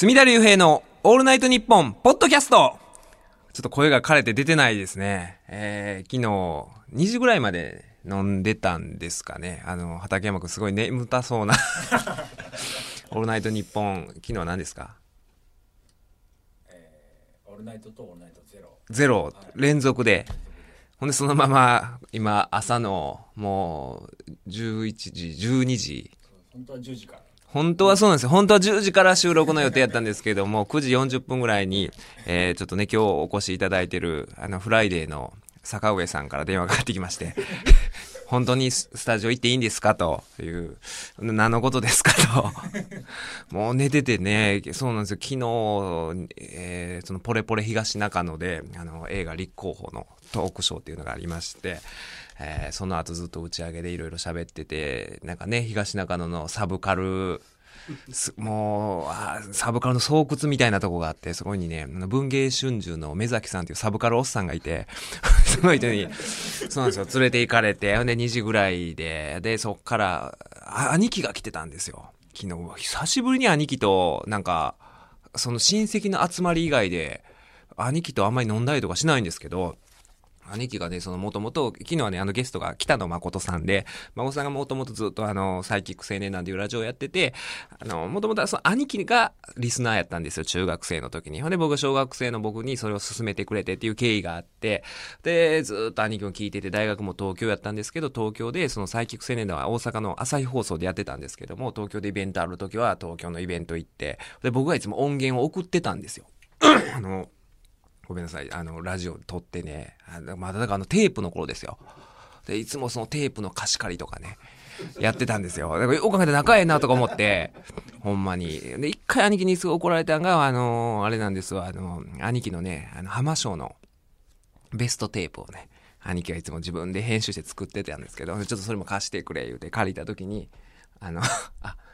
隅田隆平のオールナイトニッポンポッドキャストちょっと声が枯れて出てないですね。えー、昨日、2時ぐらいまで飲んでたんですかね。あの、畠山くんすごい眠たそうな。オールナイトニッポン、昨日は何ですか？オールナイトとオールナイトゼロ。ゼロ、連続で。ほんでそのまま、今、朝の、もう、11時、12時。本当は10時から。本当はそうなんですよ。本当は10時から収録の予定やったんですけども、9時40分ぐらいに、えー、ちょっとね、今日お越しいただいてる、あの、フライデーの坂上さんから電話がかかってきまして、本当にスタジオ行っていいんですかという、何のことですかと。もう寝ててね、そうなんですよ。昨日、えー、そのポレポレ東中野で、あの、映画立候補のトークショーっていうのがありまして、えーその後ずっと打ち上げでいろいろ喋ってて、なんかね、東中野のサブカル、もうあサブカルの巣窟みたいなとこがあってそこにね文芸春秋の目崎さんっていうサブカルおっさんがいて その人にそうなんですよ連れて行かれてほんで2時ぐらいででそっから兄貴が来てたんですよ。昨日久しぶりに兄貴となんかその親戚の集まり以外で兄貴とあんまり飲んだりとかしないんですけど兄貴がね、そのもともと、昨日はね、あのゲストが北野誠さんで、誠さんがもともとずっとあの、サイキック青年なんていうラジオをやってて、あの、もともとはその兄貴がリスナーやったんですよ、中学生の時に。ほんで僕が小学生の僕にそれを勧めてくれてっていう経緯があって、で、ずっと兄貴も聞いてて、大学も東京やったんですけど、東京でそのサイキック青年団は大阪の朝日放送でやってたんですけども、東京でイベントある時は東京のイベント行って、で、僕がいつも音源を送ってたんですよ。あの、ごめんなさい。あの、ラジオ撮ってね、あのまだだからあのテープの頃ですよ。で、いつもそのテープの貸し借りとかね、やってたんですよ。だからよく考えて仲ええなとか思って、ほんまに。で、一回兄貴にすごい怒られたのが、あの、あれなんですわ、あの、兄貴のね、あの、浜章のベストテープをね、兄貴がいつも自分で編集して作ってたんですけど、ちょっとそれも貸してくれ言うて借りた時に、あの、あ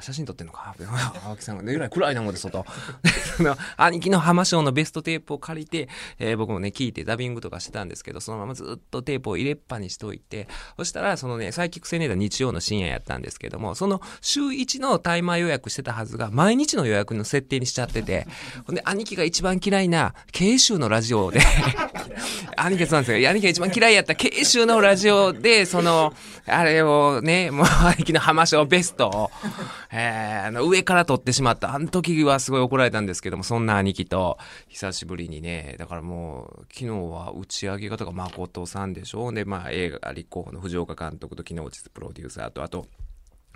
写真撮ってんのか？青木さんが、ね、えらい暗いなもんで、外。その兄貴の浜章のベストテープを借りて、えー僕もね、聞いてダビングとかしてたんですけど、そのままずっとテープを入れっぱにしといて、そしたら、そのね、サイキック青年団日曜の深夜やったんですけども、その週1のタイマー予約してたはずが、毎日の予約の設定にしちゃってて、ほんで、兄貴が一番嫌いな、慶州のラジオで、兄貴そうなんですよ。兄貴が一番嫌いやった慶州のラジオで、その、あれをね、もう兄貴の浜章ベストを、えーあの、上から撮ってしまった。あの時はすごい怒られたんですけども、そんな兄貴と、久しぶりにね、だからもう、昨日は打ち上げ方が誠さんでしょで、まあ、映画立候補の藤岡監督と木之内プロデューサーと、あと、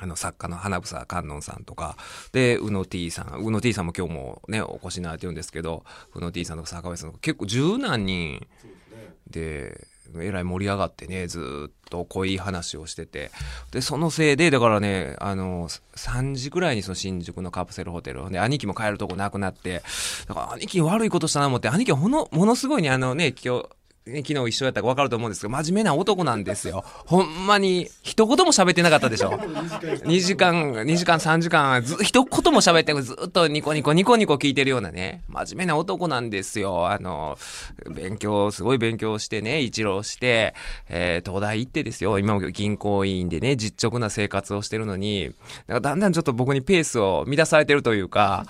あの作家の花房観音さんとか、で、宇野 T さん、宇野 T さんも今日もね、お越しになられてるんですけど、宇野 T さんとか坂上さんとか結構十何人。で、えらい盛り上がってね、ずっと濃い話をしてて。で、そのせいで、だからね、あの、3時くらいにその新宿のカプセルホテルで、兄貴も帰るとこなくなって、だから兄貴悪いことしたな思って、兄貴はほの、ものすごいね、あのね、今日、ね、昨日一緒やったから分かると思うんですけど、真面目な男なんですよ。ほんまに、一言も喋ってなかったでしょ。2時間、2時間、3時間、ず、一言も喋ってずっとニコニコ、ニコニコ聞いてるようなね、真面目な男なんですよ。あの、勉強、すごい勉強してね、一浪して、えー東大行ってですよ。今も銀行員でね、実直な生活をしてるのに、だんだんちょっと僕にペースを乱されてるというか、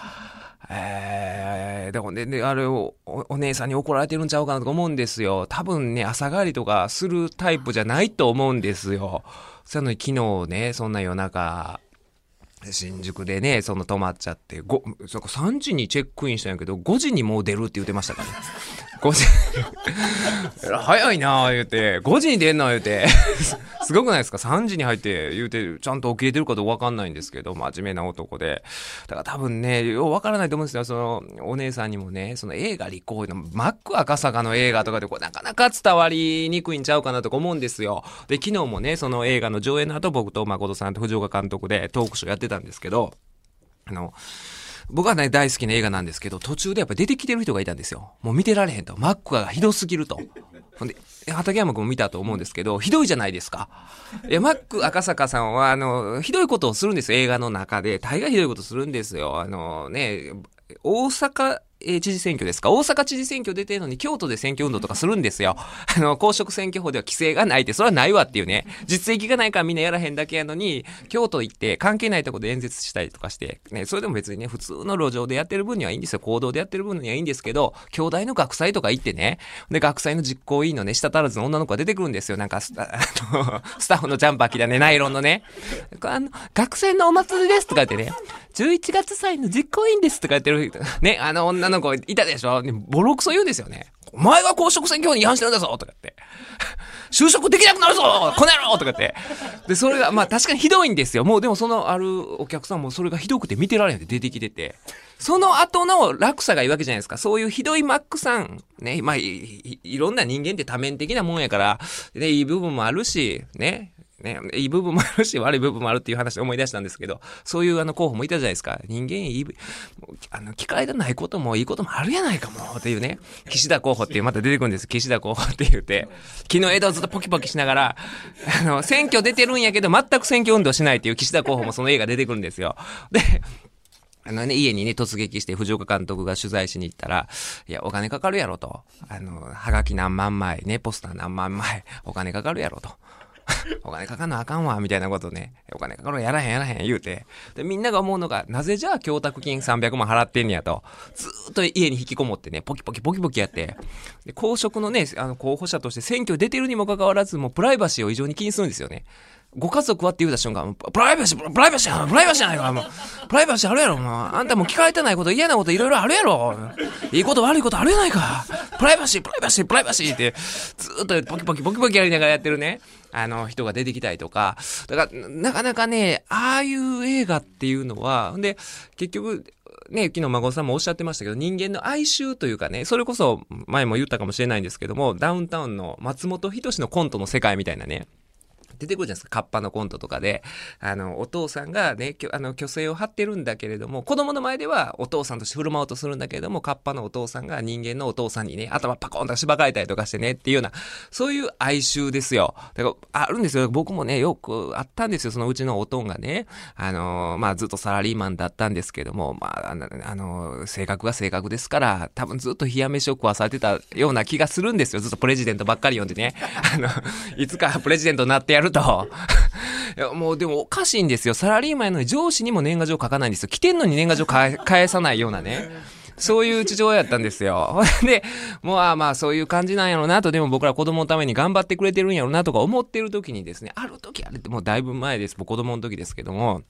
えー、でもね、であれをお、お姉さんに怒られてるんちゃうかなと思うんですよ。多分ね、朝帰りとかするタイプじゃないと思うんですよ。その昨日ね、そんな夜中、新宿でね、その泊まっちゃって、ご、そ3時にチェックインしたんやけど、5時にもう出るって言ってましたからね。5時。早いなあ言うて、5時に出んの言うて。すごくないですか ?3 時に入って言うて、ちゃんと起きれてるかどうかわかんないんですけど、真面目な男で。だから多分ね、ようわからないと思うんですよ。その、お姉さんにもね、その映画立候補の、マック赤坂の映画とかで、こう、なかなか伝わりにくいんちゃうかなとか思うんですよ。で、昨日もね、その映画の上映の後、僕と誠さんと藤岡監督でトークショーやってたんですけど、あの、僕はね、大好きな映画なんですけど、途中でやっぱ出てきてる人がいたんですよ。もう見てられへんと。マックがひどすぎると。ほんで、畠山君も見たと思うんですけど、ひどいじゃないですか。いや、マック赤坂さんは、あの、ひどいことをするんですよ、映画の中で。大概ひどいことするんですよ。あのね、大阪え知事選挙ですか？大阪知事選挙出てるのに京都で選挙運動とかするんですよ。あの、公職選挙法では規制がないって、それはないわっていうね。実績がないからみんなやらへんだけやのに、京都行って関係ないとこで演説したりとかして、ね、それでも別にね、普通の路上でやってる分にはいいんですよ。行動でやってる分にはいいんですけど、兄弟の学祭とか行ってね、で、学祭の実行委員のね、舌足らずの女の子が出てくるんですよ。なんかスタ、あの、スタッフのジャンパー着たね、ナイロンのね。あの、学祭のお祭りですとか言ってね、11月祭の実行委員ですとか言ってる、ね、あの女の子いたでしょ？ボロクソ言うんですよね。お前が公職選挙法に違反してるんだぞとかって。就職できなくなるぞこの野郎とかって。で、それが、まあ確かにひどいんですよ。もうでもそのあるお客さんもそれがひどくて見てられへんって出てきてて。その後の落差がいいわけじゃないですか。そういうひどいマックさん、ね、まあいいいろんな人間って多面的なもんやから、ね、いい部分もあるし、ね、ね、いい部分もあるし、悪い部分もあるっていう話を思い出したんですけど、そういうあの候補もいたじゃないですか。人間いい、あの、機会がないこともいいこともあるやないかも、っていうね。岸田候補っていうまた出てくるんです。岸田候補って言って、昨日枝をずっとポキポキしながら、あの、選挙出てるんやけど、全く選挙運動しないっていう岸田候補もその映画出てくるんですよ。で、あのね、家にね、突撃して藤岡監督が取材しに行ったら、いや、お金かかるやろと。あの、はがき何万枚、ね、ポスター何万枚、お金かかるやろと。お金かかんなあかんわ、みたいなことね。お金かかるやらへんやらへん言うて。で、みんなが思うのが、なぜじゃあ供託金300万払ってんねやと。ずーっと家に引きこもってね、ポキポキポキポキやって。で、公職のね、あの、候補者として選挙出てるにもかかわらず、もうプライバシーを異常に気にするんですよね。ご家族はって言うた瞬間、プライバシー、プライバシー、プライバシーないわ、もう。プライバシーあるやろ、もう。あんたも聞かれてないこと、嫌なこといろいろあるやろ。いいこと悪いことあるやないか。プライバシー、プライバシー、プライバシーって、ずっとポキポキポキポキやりながらやってるね。あの、人が出てきたりとか。だから、なかなかね、ああいう映画っていうのは、んで、結局、ね、昨日孫さんもおっしゃってましたけど、人間の哀愁というかね、それこそ前も言ったかもしれないんですけども、ダウンタウンの松本人志のコントの世界みたいなね、出てくるじゃないですか。カッパのコントとかで。あの、お父さんがね、あの、虚勢を張ってるんだけれども、子供の前ではお父さんとして振る舞おうとするんだけれども、カッパのお父さんが人間のお父さんにね、頭パコンとしばかれたりとかしてね、っていうような、そういう哀愁ですよ。だから、あるんですよ。僕もね、よくあったんですよ。そのうちのおとんがね、あの、まあ、ずっとサラリーマンだったんですけども、まあ、あの、あの性格が性格ですから、多分ずっと冷や飯を食わされてたような気がするんですよ。ずっとプレジデントばっかり読んでね。あの、いつかプレジデントになってやると。いや、もうでもおかしいんですよ。サラリーマンやのに上司にも年賀状書かないんですよ。来てんのに年賀状返さないようなね。そういう事情やったんですよ。で、もうあまあそういう感じなんやろうなと、でも僕ら子供のために頑張ってくれてるんやろうなとか思ってる時にですね、ある時あれってもうだいぶ前です。もう子供の時ですけども、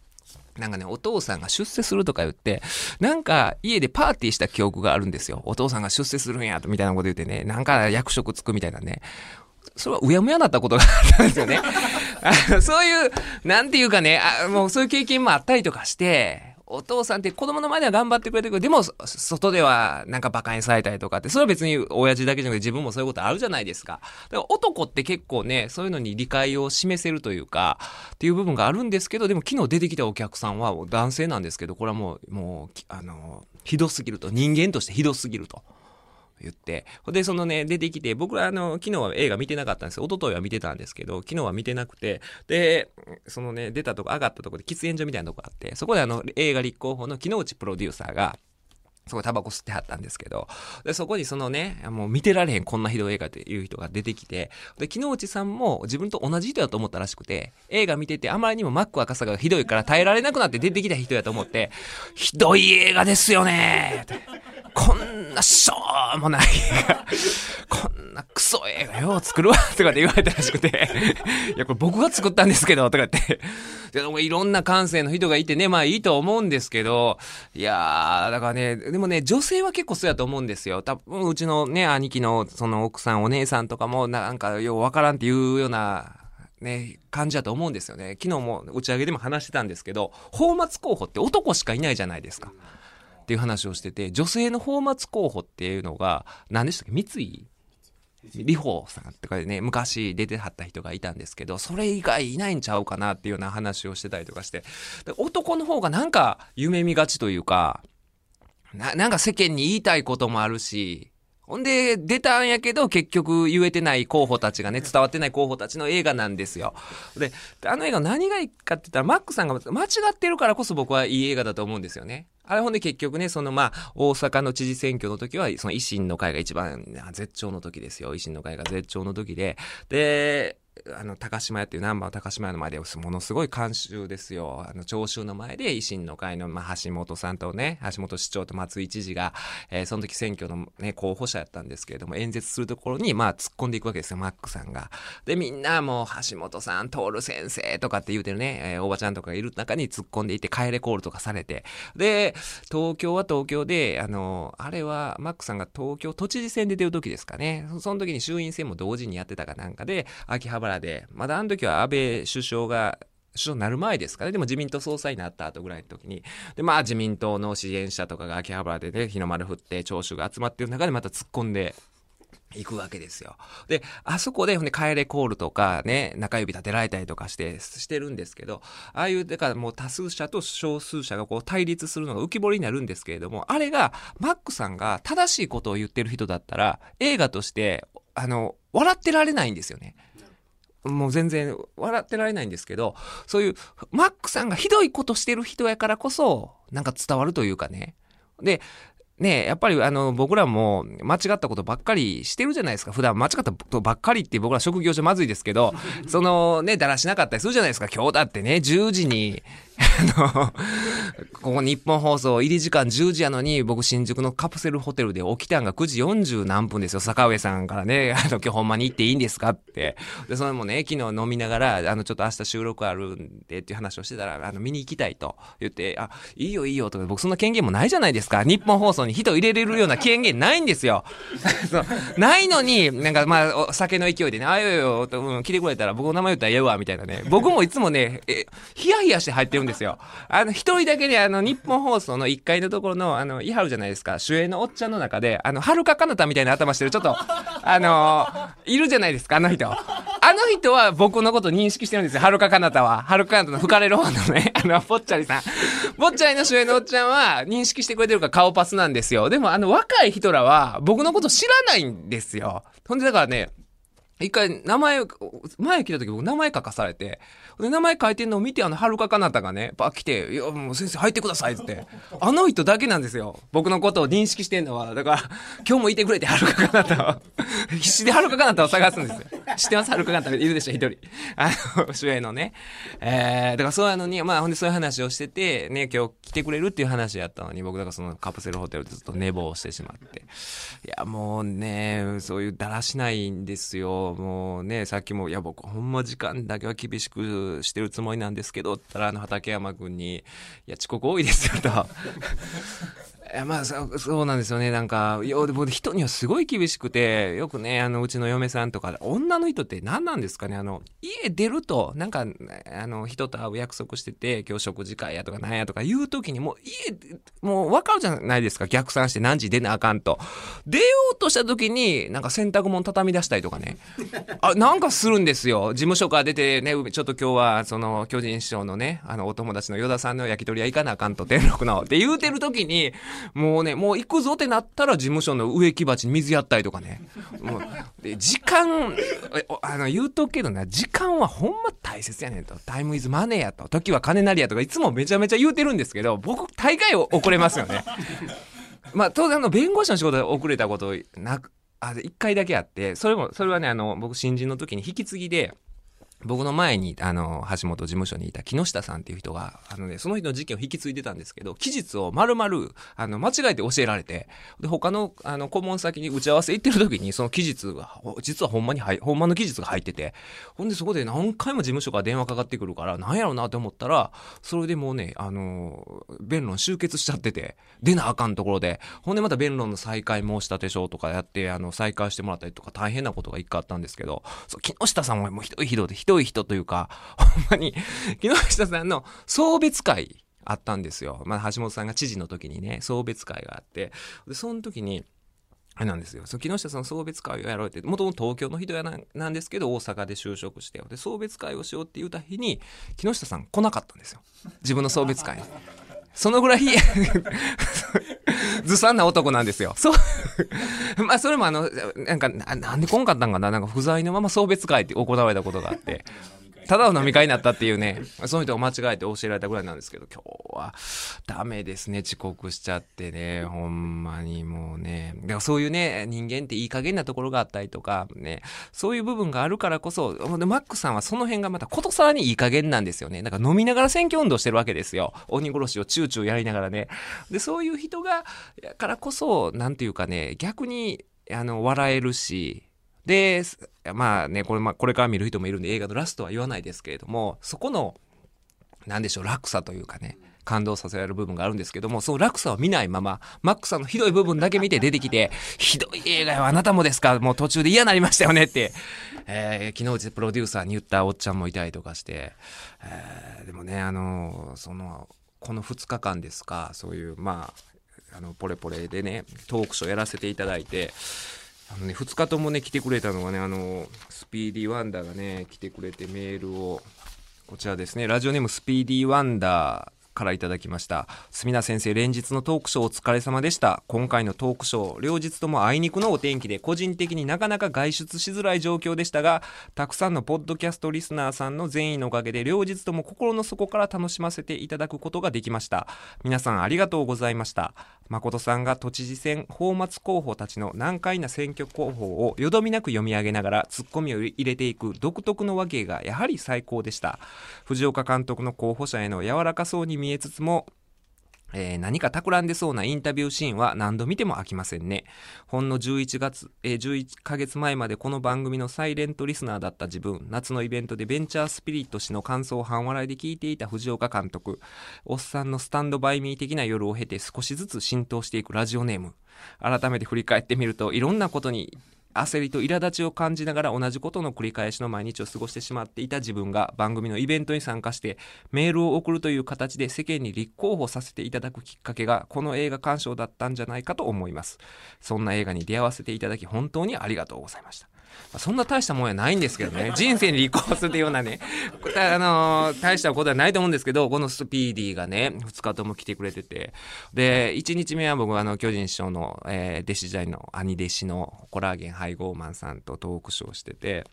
なんかね、お父さんが出世するとか言って、なんか家でパーティーした記憶があるんですよ。お父さんが出世するんやと、みたいなこと言ってね、なんか役職つくみたいなね。それはうやむやなったことがあったんですよね。あそういう、なんていうかね、あもうそういう経験もあったりとかして、お父さんって子供の前では頑張ってくれてるけど、でも、外ではなんか馬鹿にされたりとかって、それは別に親父だけじゃなくて自分もそういうことあるじゃないですか。だから男って結構ね、そういうのに理解を示せるというか、っていう部分があるんですけど、でも昨日出てきたお客さんは男性なんですけど、これはもう、もう、あの、ひどすぎると。人間としてひどすぎると。言って。ほで、そのね、出てきて、僕はあの、昨日は映画見てなかったんですよ。一昨日は見てたんですけど、昨日は見てなくて、で、そのね、出たとこ、上がったとこで喫煙所みたいなとこあって、そこであの、映画立候補の木之内プロデューサーが、そこでタバコ吸ってはったんですけど、で、そこにそのね、もう見てられへんこんなひどい映画っていう人が出てきて、で、木之内さんも自分と同じ人だと思ったらしくて、映画見ててあまりにもマック赤坂がひどいから耐えられなくなって出てきた人やと思って、ひどい映画ですよねーってこんなしょうもない、こんなクソ映画よう作るわとかって言われたらしくて、いや、これ僕が作ったんですけど、とかって。でもいろんな感性の人がいてね、まあいいと思うんですけど、いやー、だからね、でもね、女性は結構そうやと思うんですよ。多分、うちのね、兄貴のその奥さん、お姉さんとかも、なんかようわからんっていうような、ね、感じだと思うんですよね。昨日も打ち上げでも話してたんですけど、泡沫候補って男しかいないじゃないですか。っていう話をしてて、女性の泡沫候補っていうのが、何でしたっけ？三井？里帆さんとかでね、昔出てはった人がいたんですけど、それ以外いないんちゃうかなっていうような話をしてたりとかして、男の方がなんか夢見がちというか、ななんか世間に言いたいこともあるし、ほんで、出たんやけど、結局言えてない候補たちがね、伝わってない候補たちの映画なんですよ。で、あの映画何がいいかって言ったら、マックさんが間違ってるからこそ僕はいい映画だと思うんですよね。あれほんで結局ね、そのまあ、大阪の知事選挙の時は、その維新の会が一番絶頂の時ですよ。維新の会が絶頂の時で。で、あの、高島屋っていうナンバーの高島屋の前で、ものすごい監修ですよ。あの、聴衆の前で維新の会の、まあ、橋本さんとね、橋本市長と松井知事が、えー、その時選挙のね、候補者やったんですけれども、演説するところに、まあ、突っ込んでいくわけですよ、マックさんが。で、みんなもう、橋本さん、徹先生とかって言うてるね、えー、おばちゃんとかがいる中に突っ込んでいって、帰れコールとかされて。で、東京は東京で、あの、あれは、マックさんが東京都知事選で出る時ですかね。その時に衆院選も同時にやってたかなんかで、秋葉原で、まだあの時は安倍首相が首相になる前ですかね。でも自民党総裁になった後ぐらいの時に。で、まあ自民党の支援者とかが秋葉原でね、日の丸振って聴衆が集まってる中でまた突っ込んで行くわけですよ。で、あそこで、ね、帰れコールとかね、中指立てられたりとかして、してるんですけど、ああいう、だからもう多数者と少数者がこう対立するのが浮き彫りになるんですけれども、あれが、マックさんが正しいことを言ってる人だったら、映画として、あの、笑ってられないんですよね。もう全然笑ってられないんですけど、そういう、マックさんがひどいことしてる人やからこそ、なんか伝わるというかね。で、ねやっぱりあの、僕らも間違ったことばっかりしてるじゃないですか。普段間違ったことばっかりって僕ら職業上まずいですけど、そのね、だらしなかったりするじゃないですか。今日だってね、10時に、あの、ここ日本放送入り時間10時やのに、僕新宿のカプセルホテルで起きたんが9時40何分ですよ。坂上さんからね、あの、今日ほんまに行っていいんですかって。で、それもね、昨日飲みながら、あの、ちょっと明日収録あるんでっていう話をしてたら、あの、見に行きたいと言って、あ、いいよいいよとか、僕そんな権限もないじゃないですか。日本放送に人入れれるような権限ないんですよ。ないのに、なんかまあ、酒の勢いでね、あよよと、うん、来てくれたら僕の名前言ったらええわ、みたいなね。僕もいつもね、え、ヒヤヒヤして入ってるんですよ。あの、一人だけね、あの、日本放送の1階のところの、あの、イハルじゃないですか、主演のおっちゃんの中で、あの、はるかかなたみたいな頭してる、ちょっと、あのいるじゃないですか、あの人。あの人は僕のこと認識してるんですよ、はるかかなたは。はるかかなたの吹かれる方のね、あの、ぽっちゃりさん。ぽっちゃりの主演のおっちゃんは認識してくれてるから顔パスなんですよ。でも、あの、若い人らは僕のこと知らないんですよ。ほんで、だからね、一回、名前、前来た時僕名前書かされて、名前書いてんのを見て、あの、はるかかなたがね、ば来て、いや、もう先生入ってくださいって。あの人だけなんですよ。僕のことを認識してんのは。だから、今日もいてくれて、はるかかなたを。必死ではるかかなたを探すんですよ。知ってます？はるかかなたいるでしょ、一人。あの、主演のね。えー、だからそうやのに、まあ、ほんでそういう話をしてて、ね、今日来てくれるっていう話やったのに、僕だからそのカプセルホテルでずっと寝坊してしまって。いや、もうね、そういうだらしないんですよ。もうね、さっきも、いや、僕ほんま時間だけは厳しくしてるつもりなんですけど、ったら、あの、畠山君に、いや、遅刻多いですよ、と。やまあそ、そうなんですよね。なんか、いや、でも人にはすごい厳しくて、よくね、あの、うちの嫁さんとか、女の人って何なんですかねあの、家出ると、なんか、あの、人と会う約束してて、今日食事会やとかなんやとか言うときに、もう家、もう分かるじゃないですか。逆算して何時出なあかんと。出ようとしたときに、なんか洗濯物畳み出したりとかね。あ、なんかするんですよ。事務所から出てね、ちょっと今日は、その、巨人師匠のね、あの、お友達の与田さんの焼き鳥屋行かなあかんと、天禄の。って言うてるときに、もうね、もう行くぞってなったら事務所の植木鉢に水やったりとかね。もうで時間、あの、言うとくけどな、時間はほんま大切やねんと。タイムイズマネーやと。時は金なりやとか、いつもめちゃめちゃ言うてるんですけど、僕、大概遅れますよね。まあ、当然、あの、弁護士の仕事で遅れたことなく、あ、一回だけあって、それも、それはね、あの、僕、新人の時に引き継ぎで、僕の前に、あの、橋本事務所にいた木下さんっていう人が、あのね、その人の事件を引き継いでたんですけど、期日を丸々、あの、間違えて教えられて、で、他の、あの、顧問先に打ち合わせ行ってる時に、その期日が、実はほんまに、ほんまの期日が入ってて、ほんでそこで何回も事務所から電話かかってくるから、なんやろうなって思ったら、それでもうね、あの、弁論終結しちゃってて、出なあかんところで、ほんでまた弁論の再開申し立て書とかやって、あの、再開してもらったりとか大変なことが一回あったんですけど、そう、木下さんはもうひどいひどいで、どい人というか、ほんまに、木下さんの送別会あったんですよ。まあ、橋本さんが知事の時にね、送別会があって、で、その時に、あれなんですよ。そ木下さん送別会をやろうって、もともと東京の人やななんですけど、大阪で就職して、で、送別会をしようって言うた日に、木下さん来なかったんですよ。自分の送別会に。そのぐらいずさんな男なんですよ。そう。まあ、それもあの、なんか、ななんで来んかったんかななんか不在のまま送別会って行われたことがあって。ただの飲み会になったっていうね、その人が間違えて教えられたぐらいなんですけど、今日はダメですね、遅刻しちゃってね、ほんまにもうね。だからそういうね、人間っていい加減なところがあったりとか、ね、そういう部分があるからこそ、マックさんはその辺がまたことさらにいい加減なんですよね。だから飲みながら選挙運動してるわけですよ。鬼殺しをチューチューやりながらね。で、そういう人が、からこそ、なんていうかね、逆に、あの、笑えるし、で、まあね、これ、まあ、これから見る人もいるんで映画のラストは言わないですけれども、そこの、なんでしょう、落差というかね、感動させられる部分があるんですけども、その落差を見ないまま、マックさんのひどい部分だけ見て出てきて、ひどい映画よ、あなたもですかもう途中で嫌になりましたよねって、えー、昨日うちプロデューサーに言ったおっちゃんもいたりとかして、えー、でもね、あの、その、この2日間ですか、そういう、まあ、あの、ポレポレでね、トークショーやらせていただいて、あのね、2日ともね、来てくれたのがね、あの、スピーディーワンダーがね、来てくれてメールを、こちらですね、ラジオネームスピーディーワンダー、からいただきました。墨田先生、連日のトークショーお疲れ様でした。今回のトークショー、両日ともあいにくのお天気で、個人的になかなか外出しづらい状況でしたが、たくさんのポッドキャストリスナーさんの善意のおかげで、両日とも心の底から楽しませていただくことができました。皆さんありがとうございました。誠さんが都知事選、泡沫候補たちの難解な選挙候補をよどみなく読み上げながら、ツッコミを入れていく独特の和芸がやはり最高でした。藤岡監督の候補者への柔らかそうに見えつつも、えー、何か企んでそうなインタビューシーンは何度見ても飽きませんね。ほんの11月、えー、11ヶ月前までこの番組のサイレントリスナーだった自分、夏のイベントでベンチャースピリット氏の感想を半笑いで聞いていた藤岡監督、おっさんのスタンドバイミー的な夜を経て少しずつ浸透していくラジオネーム。改めて振り返ってみると、いろんなことに焦りと苛立ちを感じながら同じことの繰り返しの毎日を過ごしてしまっていた自分が番組のイベントに参加してメールを送るという形で世間に立候補させていただくきっかけがこの映画鑑賞だったんじゃないかと思います。そんな映画に出会わせていただき本当にありがとうございました。そんな大したもんやないんですけどね。人生に立候補するようなね、あのー、大したことはないと思うんですけど、このスピーディーがね、2日とも来てくれてて、で、1日目は僕はあの、巨人師匠の、えー、弟子時代の兄弟子のコラーゲン配合マンさんとトークショーしてて、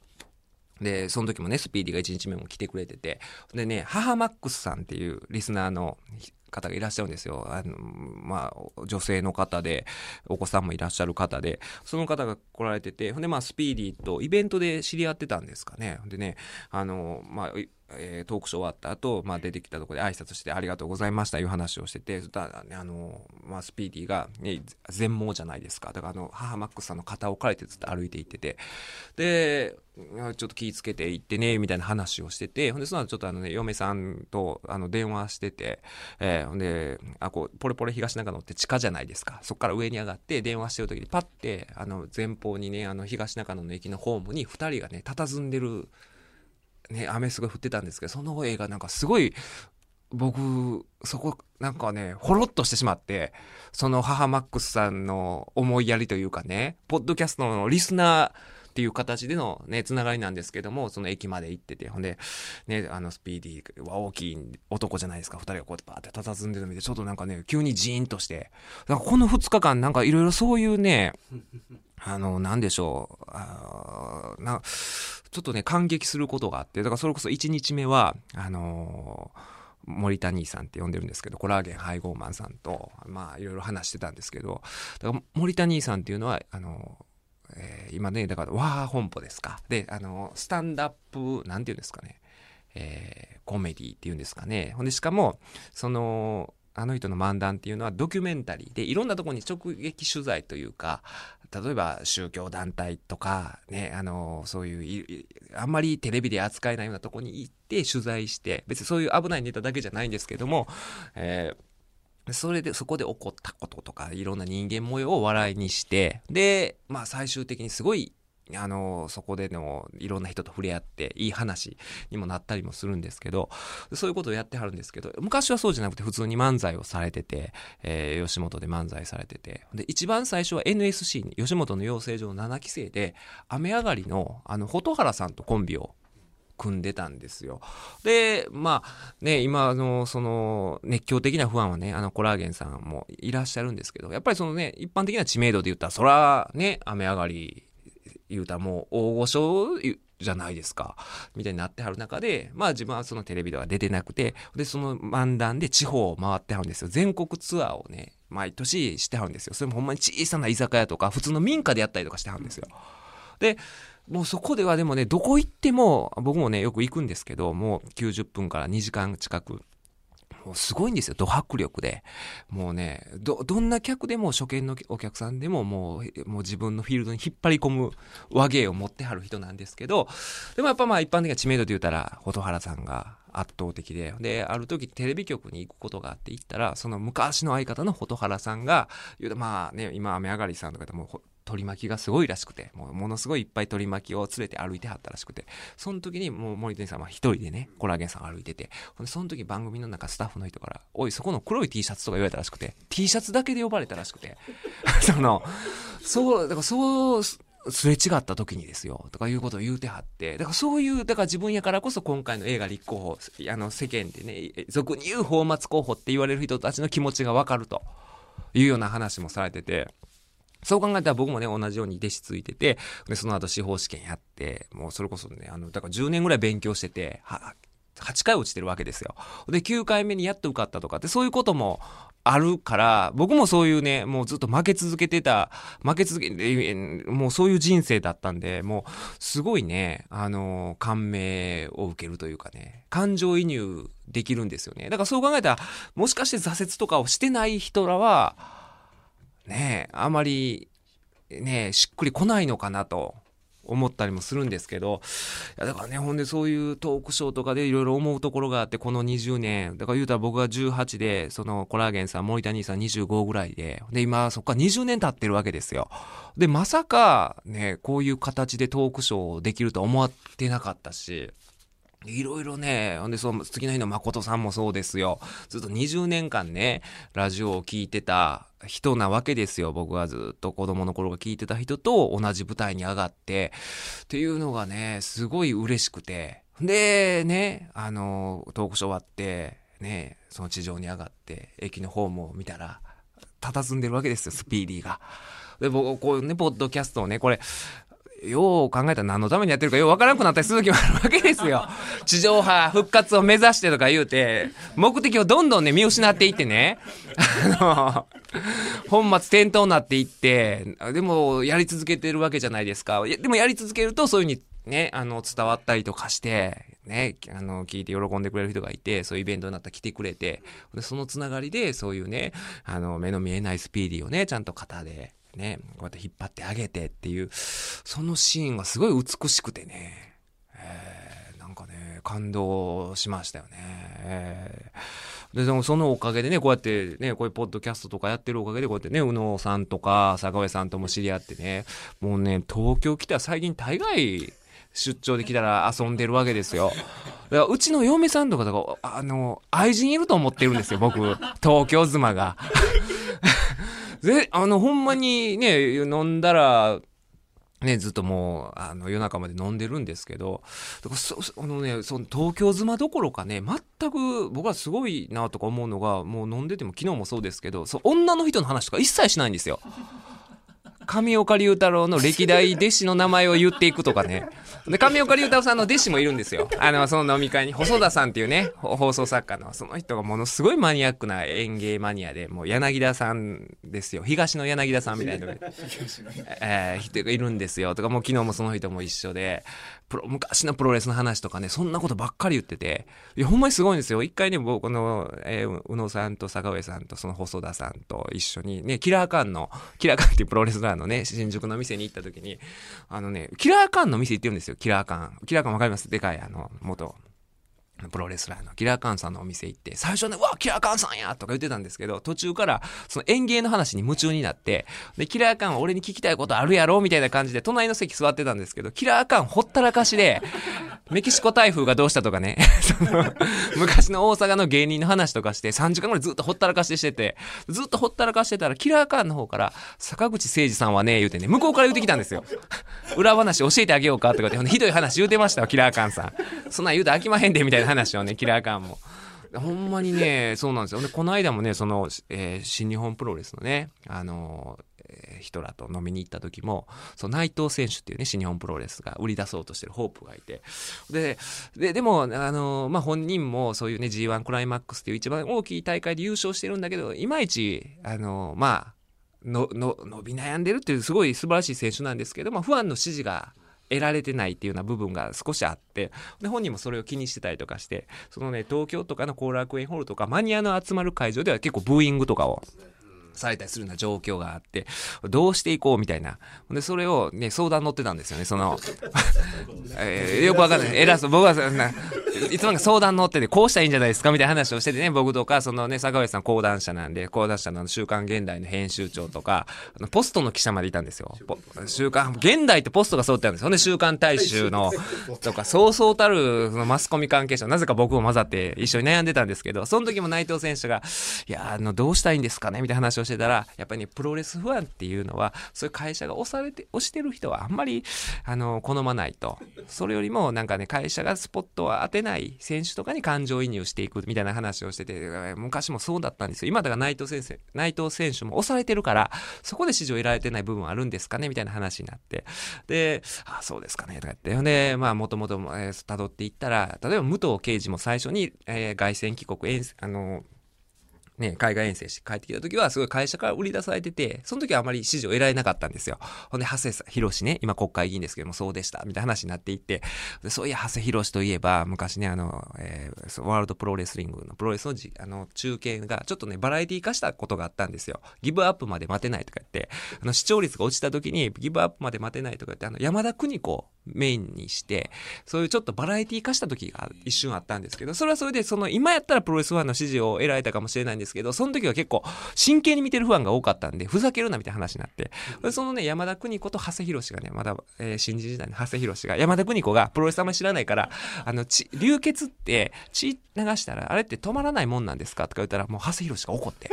で、その時もね、スピーディーが1日目も来てくれてて、でね、母マックスさんっていうリスナーの方がいらっしゃるんですよ。あの、まあ、女性の方で、お子さんもいらっしゃる方で、その方が来られてて、ほんで、まあ、スピーディーとイベントで知り合ってたんですかね。でね、あの、まあ、えー、トークショー終わった後、まあ、出てきたところで挨拶してありがとうございましたいう話をしてて、そしたらね、あの、まあ、スピーディーが、ね、全盲じゃないですか。だからあの、母マックスさんの肩を置かれてずっと歩いていってて、で、ちょっと気ぃつけて行ってね、みたいな話をしてて、ほんで、その後ちょっとあのね、嫁さんとあの電話してて、えー、ほんで、あ、こう、ポレポレ東中野って地下じゃないですか。そこから上に上がって電話してる時にパッて、あの、前方にね、あの、東中野の駅のホームに二人がね、佇んでる、ね、雨すごい降ってたんですけど、その映画なんかすごい、僕、そこ、なんかね、ほろっとしてしまって、その母マックスさんの思いやりというかね、ポッドキャストのリスナーっていう形でのね、つながりなんですけども、その駅まで行ってて、ほんで、ね、あの、スピーディーは大きい男じゃないですか、二人がこうやってバーって佇んでるの見て、ちょっとなんかね、急にジーンとして、なんかこの二日間なんかいろいろそういうね、あの、なんでしょう、あなちょっとね、感激することがあって、だからそれこそ1日目は、あのー、森田兄さんって呼んでるんですけど、コラーゲン配合マンさんと、まあ、いろいろ話してたんですけど、だから森田兄さんっていうのは、あの、えー、今ね、だから、ワー本舗ですか。で、あの、スタンダップ、なんていうんですかね、えー、コメディっていうんですかね。ほんで、しかも、その、あの人の漫談っていうのはドキュメンタリーでいろんなとこに直撃取材というか、例えば宗教団体とか、ね、あの、そういう、あんまりテレビで扱えないようなとこに行って取材して、別にそういう危ないネタだけじゃないんですけども、えー、それで、そこで起こったこととか、いろんな人間模様を笑いにして、で、まあ最終的にすごいあの、そこでのいろんな人と触れ合っていい話にもなったりもするんですけど、そういうことをやってはるんですけど、昔はそうじゃなくて普通に漫才をされてて、えー、吉本で漫才されてて、で、一番最初は NSC に、吉本の養成所の7期生で、雨上がりの、あの、蛍原さんとコンビを組んでたんですよ。で、まあね、今のその熱狂的なファンはね、あのコラーゲンさんもいらっしゃるんですけど、やっぱりそのね、一般的な知名度で言ったら、そらね、雨上がり言うたらもう大御所じゃないですか。みたいになってはる中で、まあ自分はそのテレビでは出てなくて、で、その漫談で地方を回ってはるんですよ。全国ツアーをね、毎年してはるんですよ。それもほんまに小さな居酒屋とか、普通の民家でやったりとかしてはるんですよ。で、もうそこではでもね、どこ行っても、僕もね、よく行くんですけど、もう90分から2時間近く、もうすごいんですよ、ド迫力で。もうね、ど、どんな客でも、初見のお客さんでも、もう、もう自分のフィールドに引っ張り込む和芸を持ってはる人なんですけど、でもやっぱまあ一般的な知名度で言うたら、蛍原さんが圧倒的で、で、ある時テレビ局に行くことがあって行ったら、その昔の相方の蛍原さんが、言うとまあね、今雨上がりさんとかでも取り巻きがすごいらしくて、もうものすごいいっぱい取り巻きを連れて歩いてはったらしくて、その時にもう森谷さんは一人でね、コラーゲンさん歩いてて、その時番組の中スタッフの人から、おい、そこの黒い T シャツとか言われたらしくて、T シャツだけで呼ばれたらしくて、その、そう、だからそう、すれ違った時にですよ、とかいうことを言うてはって、だからそういう、だから自分やからこそ今回の映画立候補、あの世間でね、俗に言う泡沫候補って言われる人たちの気持ちがわかるというような話もされてて、そう考えたら僕もね、同じように弟子ついてて、で、その後司法試験やって、もうそれこそね、あの、だから10年ぐらい勉強してて、は、8回落ちてるわけですよ。で、9回目にやっと受かったとかって、そういうこともあるから、僕もそういうね、もうずっと負け続けてた、負け続け、もうそういう人生だったんで、もう、すごいね、あの、感銘を受けるというかね、感情移入できるんですよね。だからそう考えたら、もしかして挫折とかをしてない人らは、ねあまり、ねしっくりこないのかなと思ったりもするんですけど、いやだからね、ほんでそういうトークショーとかでいろいろ思うところがあって、この20年、だから言うたら僕が18で、そのコラーゲンさん、森谷さん25ぐらいで、で、今そっから20年経ってるわけですよ。で、まさか、ね、こういう形でトークショーできるとは思ってなかったし、いろいろね、ほんで、その次の日の誠さんもそうですよ。ずっと20年間ね、ラジオを聴いてた人なわけですよ。僕はずっと子供の頃が聞いてた人と同じ舞台に上がって、っていうのがね、すごい嬉しくて。で、ね、あの、トークショー終わって、ね、その地上に上がって、駅のホームを見たら、佇んでるわけですよ、スピーディーが。で、僕、こういうね、ポッドキャストをね、これ、よう考えたら何のためにやってるかようわからなくなったりする時もあるわけですよ。地上波復活を目指してとか言うて、目的をどんどんね、見失っていってね、あの、本末転倒になっていって、でもやり続けてるわけじゃないですか。でもやり続けるとそういうふうにね、あの、伝わったりとかして、ね、あの、聞いて喜んでくれる人がいて、そういうイベントになったら来てくれて、で、そのつながりで、そういうね、あの、目の見えないスピーディーをね、ちゃんと肩で、ね、こうやって引っ張ってあげてっていう、そのシーンがすごい美しくてね、えー、なんかね、感動しましたよね。えー、で、でもそのおかげでね、こうやってね、こういうポッドキャストとかやってるおかげで、こうやってね、宇野さんとか、坂上さんとも知り合ってね、もうね、東京来たら最近大概、出張で来たら遊んでるわけですよ。だからうちの嫁さんとかとか、あの、愛人いると思ってるんですよ、僕。東京妻が。で、あの、ほんまにね、飲んだら、ね、ずっともう、あの、夜中まで飲んでるんですけど、だからそ、あのね、その東京妻どころかね、全く僕はすごいなとか思うのが、もう飲んでても昨日もそうですけど、そう、女の人の話とか一切しないんですよ。上岡龍太郎の歴代弟子の名前を言っていくとかね。で、上岡龍太郎さんの弟子もいるんですよ。あの、その飲み会に、細田さんっていうね、放送作家の、その人がものすごいマニアックな演芸マニアで、もう柳田さんですよ。東の柳田さんみたいな人が、えー、人がいるんですよ。とか、もう昨日もその人も一緒で、プロ、昔のプロレスの話とかね、そんなことばっかり言ってて、いや、ほんまにすごいんですよ。一回ね、僕、の、えー、宇野さんと坂上さんとその細田さんと一緒にね、キラーカンの、キラーカンっていうプロレスラーのね、新宿の店に行った時に、あのね、キラーカンの店行ってるんですよ、キラーカン。キラーカンわかります？でかい、あの、元。プロレスラーのキラーカンさんのお店行って、最初ね、うわ、キラーカンさんやとか言ってたんですけど、途中からその園芸の話に夢中になって、で、キラーカンは俺に聞きたいことあるやろみたいな感じで、隣の席座ってたんですけど、キラーカンほったらかしで、メキシコ台風がどうしたとかね、その、昔の大阪の芸人の話とかして、3時間ぐらいずっとほったらかししてて、ずっとほったらかしてたら、キラーカンの方から、坂口誠二さんはね、言うてね、向こうから言ってきたんですよ。裏話教えてあげようかとかって、ひどい話言うてましたよ、キラーカンさん。そんなん言うて飽きまへんで、みたいな話をね、キラーカンも。ほんまにね、そうなんですよ。で、この間もね、その、えー新日本プロレスのね、あのえー人らと飲みに行った時も、その内藤選手っていうね、新日本プロレスが売り出そうとしてるホープがいて、で、で、でも、あのまあ、本人もそういうね、G1 クライマックスっていう一番大きい大会で優勝してるんだけど、いまいち、あのまあ、の、の、伸び悩んでるっていうすごい素晴らしい選手なんですけど、まあ、ファンの支持が得られてないっていうような部分が少しあって、で、本人もそれを気にしてたりとかして、そのね、東京とかの後楽園ホールとか、マニアの集まる会場では結構ブーイングとかを、されたりするような状況があって、どうしていこうみたいな。で、それをね、相談乗ってたんですよね、その、えーよくわかんない。偉そう。僕はそんな、いつもなんか相談乗ってて、こうしたらいいんじゃないですかみたいな話をしててね、僕とか、そのね、坂上さん講談社なんで、講談社の週刊現代の編集長とか、あのポストの記者までいたんですよ。ポ週刊、現代ってポストがそうってあるんですよね、週刊大衆の、とか、そうそうたるそのマスコミ関係者、なぜか僕も混ざって一緒に悩んでたんですけど、その時も内藤選手が、いや、あの、どうしたらいいんですかねみたいな話をしてたら、やっぱりね、プロレスファンっていうのは、そういう会社が押されて、押してる人はあんまり、あの、好まないと。それよりも、なんかね、会社がスポットを当てない選手とかに感情移入していくみたいな話をしてて、昔もそうだったんですよ。今だから内藤先生、内藤選手も押されてるから、そこで支持を得られてない部分あるんですかねみたいな話になって。で、あ、そうですかねとか言って。ほんで、まあ、もともと、えー辿っていったら、例えば武藤刑事も最初に、えー凱旋帰国、遠あの、ね、海外遠征して帰ってきた時は、すごい会社から売り出されてて、その時はあまり支持を得られなかったんですよ。ほんで、長谷博士ね、今国会議員ですけども、そうでした、みたいな話になっていって、でそういや、長谷博士といえば、昔ね、あの、えーワールドプロレスリングのプロレスのじあの中継が、ちょっとね、バラエティ化したことがあったんですよ。ギブアップまで待てないとか言って、あの、視聴率が落ちた時に、ギブアップまで待てないとか言って、あの、山田邦子メインにして、そういうちょっとバラエティ化した時が一瞬あったんですけど、それはそれで、その、今やったらプロレスファンの支持を得られたかもしれないんですけど、その時は結構、真剣に見てるファンが多かったんで、ふざけるなみたいな話になって、そのね、山田邦子と長谷博がね、まだ、えー新人時代の長谷博が、山田邦子がプロレスあんまり知らないから、あの、血流血って血流したら、あれって止まらないもんなんですか？とか言ったら、もう長谷博が怒って、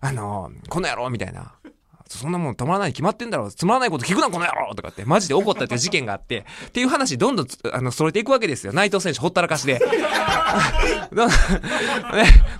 あの、この野郎みたいな。そんなもん止まらないに決まってんだろつまらないこと聞くなこの野郎！とかってマジで怒ったっていう事件があってっていう話どんどんあのそれていくわけですよ。内藤選手ほったらかしで。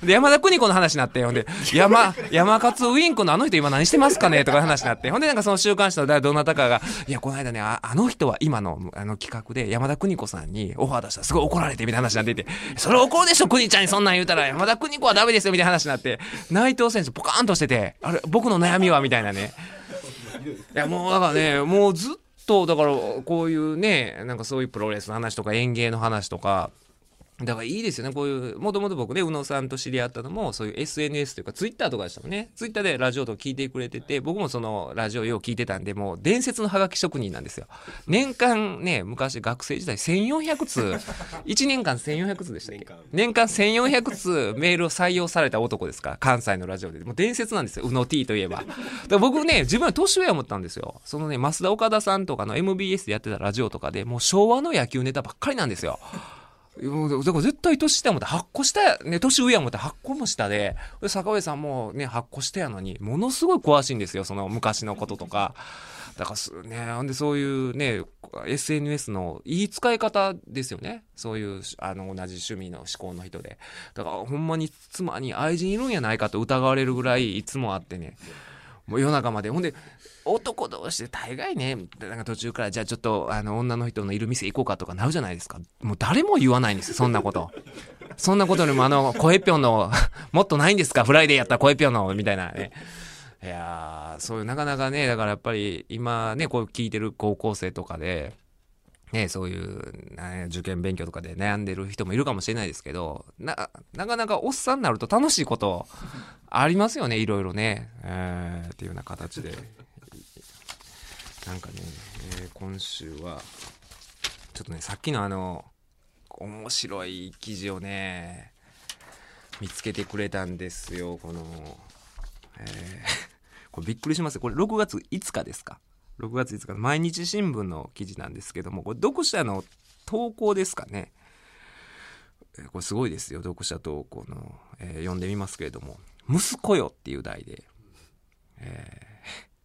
で山田邦子の話になってほんで山山勝ウインクのあの人今何してますかねとか話になってほんでなんかその週刊誌のどなたかがいやこの間ねああの人は今のあの企画で山田邦子さんにオファー出したらすごい怒られてみたいな話になっててそれ怒るでしょ邦ちゃんにそんなん言うたら。山田邦子はダメですよみたいな話になって内藤選手ポカーンとしててあれ僕の悩みはみたいなね。いやもうだからねもうずっとだからこういうねなんかそういうプロレスの話とか演芸の話とかだからいいですよね。こういうもともと僕ね宇野さんと知り合ったのもそういう SNS というかツイッターとかでしたもんね。ツイッターでラジオとか聞いてくれてて僕もそのラジオよう聞いてたんでもう伝説のハガキ職人なんですよ。年間ね昔学生時代1400通。1年間1400通でしたっけ？年間。1400通メールを採用された男ですか？ら関西のラジオで。もう伝説なんですよ。宇野 T といえば。僕ね自分は年上や思ったんですよ。そのね増田岡田さんとかの MBS でやってたラジオとかでもう昭和の野球ネタばっかりなんですよだから絶対年下や思って8個下や、ね、年上や思って8個も下で、坂上さんもね、8個下やのに、ものすごい詳しいんですよ、その昔のこととか。だからすね、ほんでそういうね、SNS のいい使い方ですよね。そういう、あの、同じ趣味の嗜好の人で。だからほんまに妻に愛人いるんやないかと疑われるぐらいいつもあってね。もう夜中まで。ほんで、男同士で大概ね、なんか途中から、じゃあちょっと、あの、女の人のいる店行こうかとかなるじゃないですか。もう誰も言わないんですよ、そんなこと。そんなことよりも、あの、声ぴょんの、もっとないんですか？フライデーやったら声ぴょんの、みたいなね。いや、そういう、なかなかね、だからやっぱり、今ね、こう聞いてる高校生とかで、ね、そういう、ね受験勉強とかで悩んでる人もいるかもしれないですけど、な、なかなかおっさんになると楽しいことありますよね、いろいろね。えー、っていうような形で。なんかね、えー今週は、ちょっとね、さっきのあの、面白い記事をね、見つけてくれたんですよ、この、えーこれびっくりします。これ6月5日ですか？6月5日の毎日新聞の記事なんですけども、これ読者の投稿ですかね。これすごいですよ、読者投稿の、えー読んでみますけれども、息子よっていう題で、え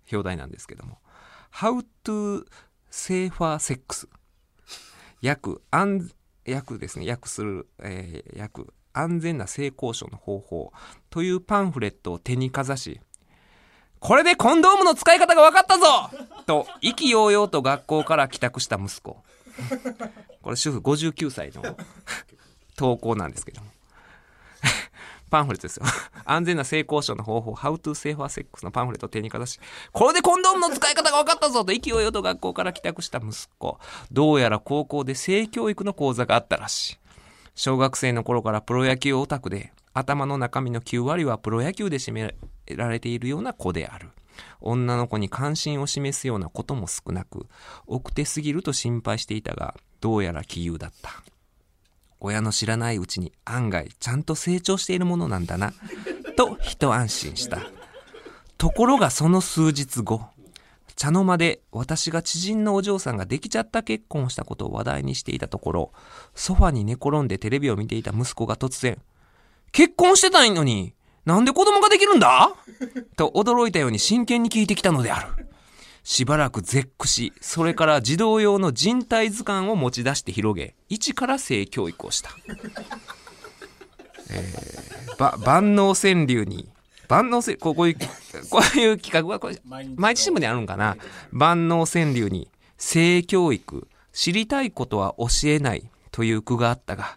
ー 表題なんですけども、How to Safer Sex 約安訳ですね。訳する、えー訳安全な性交渉の方法。というパンフレットを手にかざしこれでコンドームの使い方が分かったぞと意気揚々と学校から帰宅した息子これ主婦59歳の投稿なんですけどもパンフレットですよ。安全な性交渉の方法、How to Safer Sex のパンフレットを手にかざし、これでコンドームの使い方が分かったぞと意気揚々と学校から帰宅した息子。どうやら高校で性教育の講座があったらしい。小学生の頃からプロ野球オタクで、頭の中身の9割はプロ野球で占められているような子である。女の子に関心を示すようなことも少なく、奥手すぎると心配していたが、どうやら杞憂だった。親の知らないうちに案外ちゃんと成長しているものなんだな、と一安心した。ところがその数日後、茶の間で私が知人のお嬢さんができちゃった結婚をしたことを話題にしていたところ、ソファに寝転んでテレビを見ていた息子が突然、結婚してないのに、なんで子供ができるんだ？と驚いたように真剣に聞いてきたのである。しばらく絶句し、それから児童用の人体図鑑を持ち出して広げ、一から性教育をした。えー、ば万能川柳に、万能川、こういう、こういう企画はこれ、毎日毎日新聞にあるんかな？万能川柳に、性教育、知りたいことは教えないという句があったが、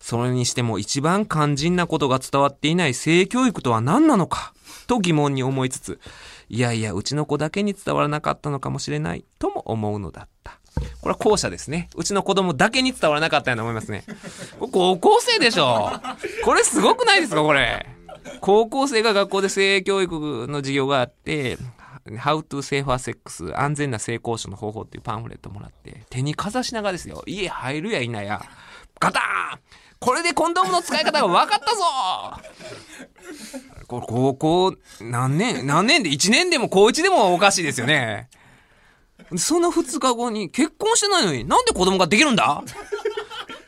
それにしても一番肝心なことが伝わっていない性教育とは何なのか？と疑問に思いつつ、いやいや、うちの子だけに伝わらなかったのかもしれないとも思うのだった。これは後者ですね。うちの子供だけに伝わらなかったように思いますね。高校生でしょ？これすごくないですかこれ？高校生が学校で性教育の授業があって、How to Safer Sex 安全な性交渉の方法っていうパンフレットもらって、手にかざしながらですよ。家入るやいなや。ガターンこれでコンドームの使い方が分かったぞこれ高校何年何年で1年でも高1でもおかしいですよね。その2日後に結婚してないのになんで子供ができるんだ？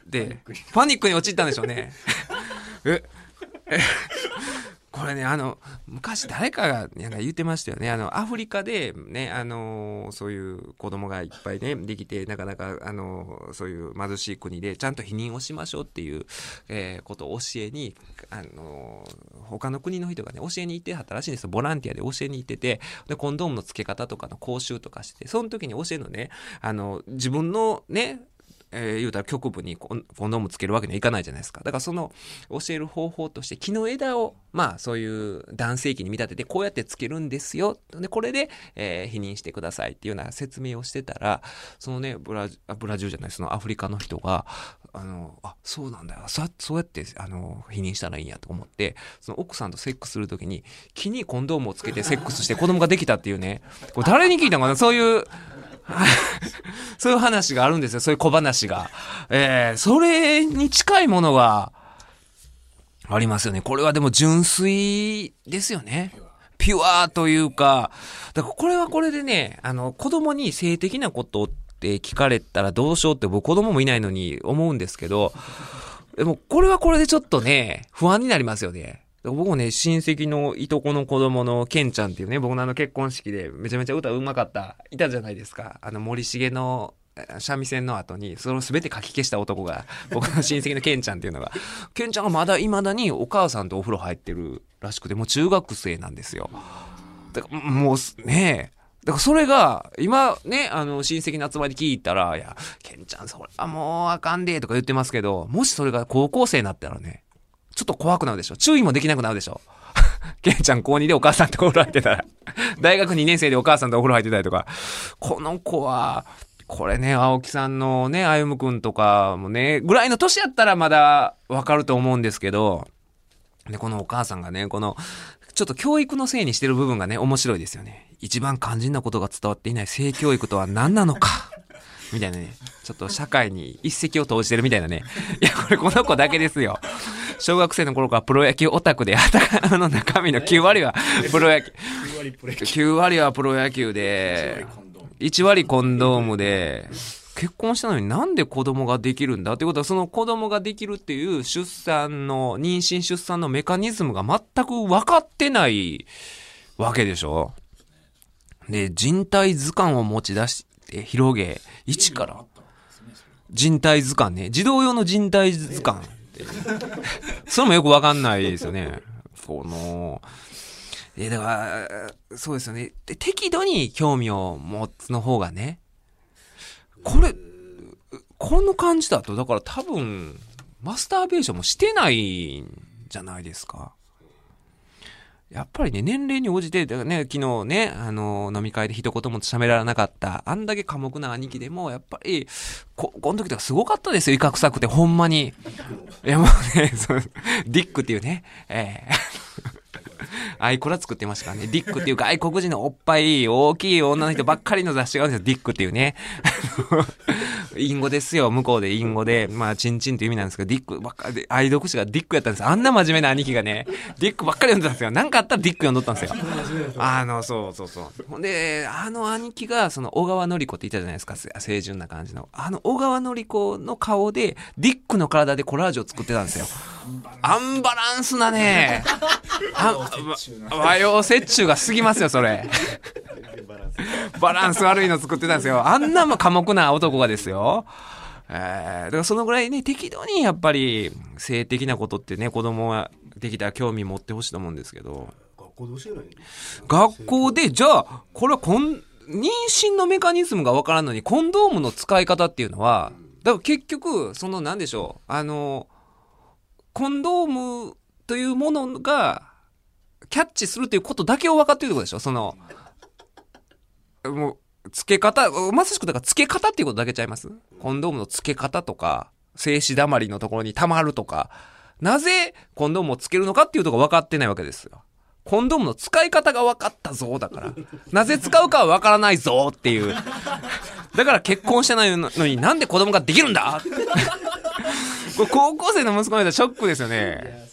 で、パニックに陥ったんでしょうね。え、え、これね、あの、昔誰かがなんか言ってましたよね。あの、アフリカでね、あの、そういう子供がいっぱいね、できて、なかなか、あの、そういう貧しい国で、ちゃんと避妊をしましょうっていう、えーことを教えに、あの、他の国の人がね、教えに行ってはったらしいんです。ボランティアで教えに行ってて、で、コンドームの付け方とかの講習とかして、その時に教えのね、あの、自分のね、えー言うたら局部にコンドームつけるわけにはいかないじゃないですか。だからその教える方法として木の枝をまあそういう男性器に見立ててこうやってつけるんですよ。でこれで、えー否認してくださいっていうような説明をしてたらそのねブラジブラジルじゃないそのアフリカの人があのあそうなんだよそそうやってあの否認したらいいんやと思ってその奥さんとセックスする時に木にコンドームをつけてセックスして子供ができたっていうねこれ誰に聞いたのかな？そういう そういう話があるんですよ。そういう小話が。えー、それに近いものがありますよね。これはでも純粋ですよね。ピュアというか、だからこれはこれでね、あの、子供に性的なことって聞かれたらどうしようって僕子供もいないのに思うんですけど、でもこれはこれでちょっとね、不安になりますよね。僕もね、親戚のいとこの子供のケンちゃんっていうね、僕のあの結婚式でめちゃめちゃ歌うまかった、いたじゃないですか。あの森重の三味線の後に、それを全て書き消した男が、僕の親戚のケンちゃんっていうのが、ケンちゃんがまだ未だにお母さんとお風呂入ってるらしくて、もう中学生なんですよ。だからもうねえ。だからそれが、今ね、あの、親戚の集まり聞いたら、いや、ケンちゃん、それはもうあかんで、とか言ってますけど、もしそれが高校生になったらね、ちょっと怖くなるでしょ。注意もできなくなるでしょ。ケンちゃん高2でお母さんとお風呂入ってたら、大学2年生でお母さんとお風呂入ってたりとか、この子は、これね、青木さんのね、歩夢くんとかもね、ぐらいの年やったらまだわかると思うんですけど、で、このお母さんがね、この、ちょっと教育のせいにしてる部分がね、面白いですよね。一番肝心なことが伝わっていない性教育とは何なのか。みたいなね。ちょっと社会に一石を投じてるみたいなね。いや、これこの子だけですよ。小学生の頃からプロ野球オタクで、頭の中身の9割はプロ野球。9割プレー9割はプロ野球で、1割コンドームで、結婚したのになんで子供ができるんだってことは、その子供ができるっていう出産の、妊娠出産のメカニズムが全く分かってないわけでしょで、人体図鑑を持ち出して広げ、一から、人体図鑑ね、児童用の人体図鑑。それもよくわかんないですよね。この、え、だから、そうですよね。で適度に興味を持つの方がね、これ、この感じだと、だから多分、マスターベーションもしてないんじゃないですか。やっぱりね、年齢に応じて、だからね、昨日ね、あの、飲み会で一言も喋らなかった、あんだけ寡黙な兄貴でも、やっぱり、こ、この時とかすごかったですよ、威嚇臭くて、ほんまに。いや、もうね、その、ディックっていうね、ええアイコラ作ってましたからね。ディックっていう外国人のおっぱい大きい女の人ばっかりの雑誌があるんですよ。ディックっていうね。あ の隠語ですよ。向こうで隠語で。まあ、チンチンっていう意味なんですけど、ディックばっかりで、愛読誌がディックやったんですよ。あんな真面目な兄貴がね、ディックばっかり読んでたんですよ。なんかあったらディック読んどったんですよ。あの、そうそうそう。ほんで、あの兄貴が、その、小川のり子って言ったじゃないですか。せ清純な感じの。あの、小川のり子の顔で、ディックの体でコラージュを作ってたんですよ。アンバランスなね。あ和洋折衷が過ぎますよ、それ。バランス悪いの作ってたんですよ。あんなも寡黙な男がですよ。えー、だからそのぐらいね、適度にやっぱり性的なことってね、子供はできたら興味持ってほしいと思うんですけど、学校で教えない学校で、じゃあ、これはこん、妊娠のメカニズムがわからんのに、コンドームの使い方っていうのは、だから結局、そのなんでしょう、あの、コンドームというものが、キャッチするということだけを分かっているってことでしょ？その、もう、付け方、まさしくだから付け方っていうことだけちゃいます？コンドームの付け方とか、静止溜まりのところに溜まるとか、なぜコンドームをつけるのかっていうとこ分かってないわけですよ。コンドームの使い方が分かったぞ、だから。なぜ使うかは分からないぞっていう。だから結婚してないのになんで子供ができるんだ？高校生の息子の間ショックですよね。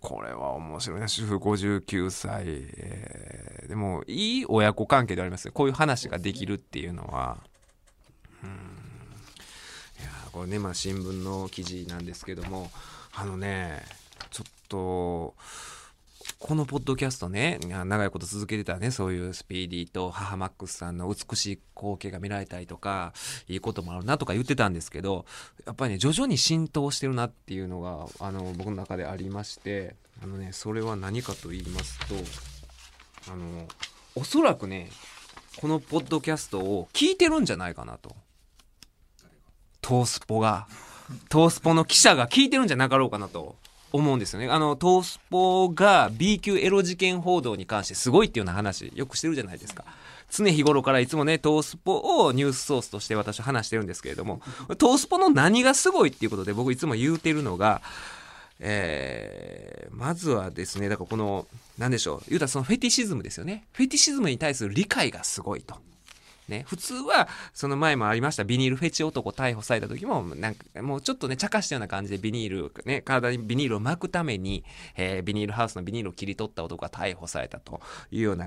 これは面白いな。主婦59歳。えーでも、いい親子関係でありますね。こういう話ができるっていうのは。うん。いやーこれね、まあ新聞の記事なんですけども、あのね、ちょっと、このポッドキャストね、長いこと続けてたね、そういうスピーディーと母マックスさんの美しい光景が見られたりとか、いいこともあるなとか言ってたんですけど、やっぱりね、徐々に浸透してるなっていうのが、あの、僕の中でありまして、あのね、それは何かと言いますと、あの、おそらくね、このポッドキャストを聞いてるんじゃないかなと。トースポが、トースポの記者が聞いてるんじゃなかろうかなと思うんですよね。あの、トースポが B 級エロ事件報道に関してすごいっていうような話、よくしてるじゃないですか。常日頃からいつもね、トースポをニュースソースとして私話してるんですけれども、トースポの何がすごいっていうことで僕いつも言うてるのが、えー、まずはですね、だからこの、なんでしょう、言うたらそのフェティシズムですよね。フェティシズムに対する理解がすごいと。ね、普通は、その前もありました、ビニールフェチ男逮捕された時も、なんか、もうちょっとね、茶化したような感じでビニール、ね、体にビニールを巻くために、えービニールハウスのビニールを切り取った男が逮捕されたというような、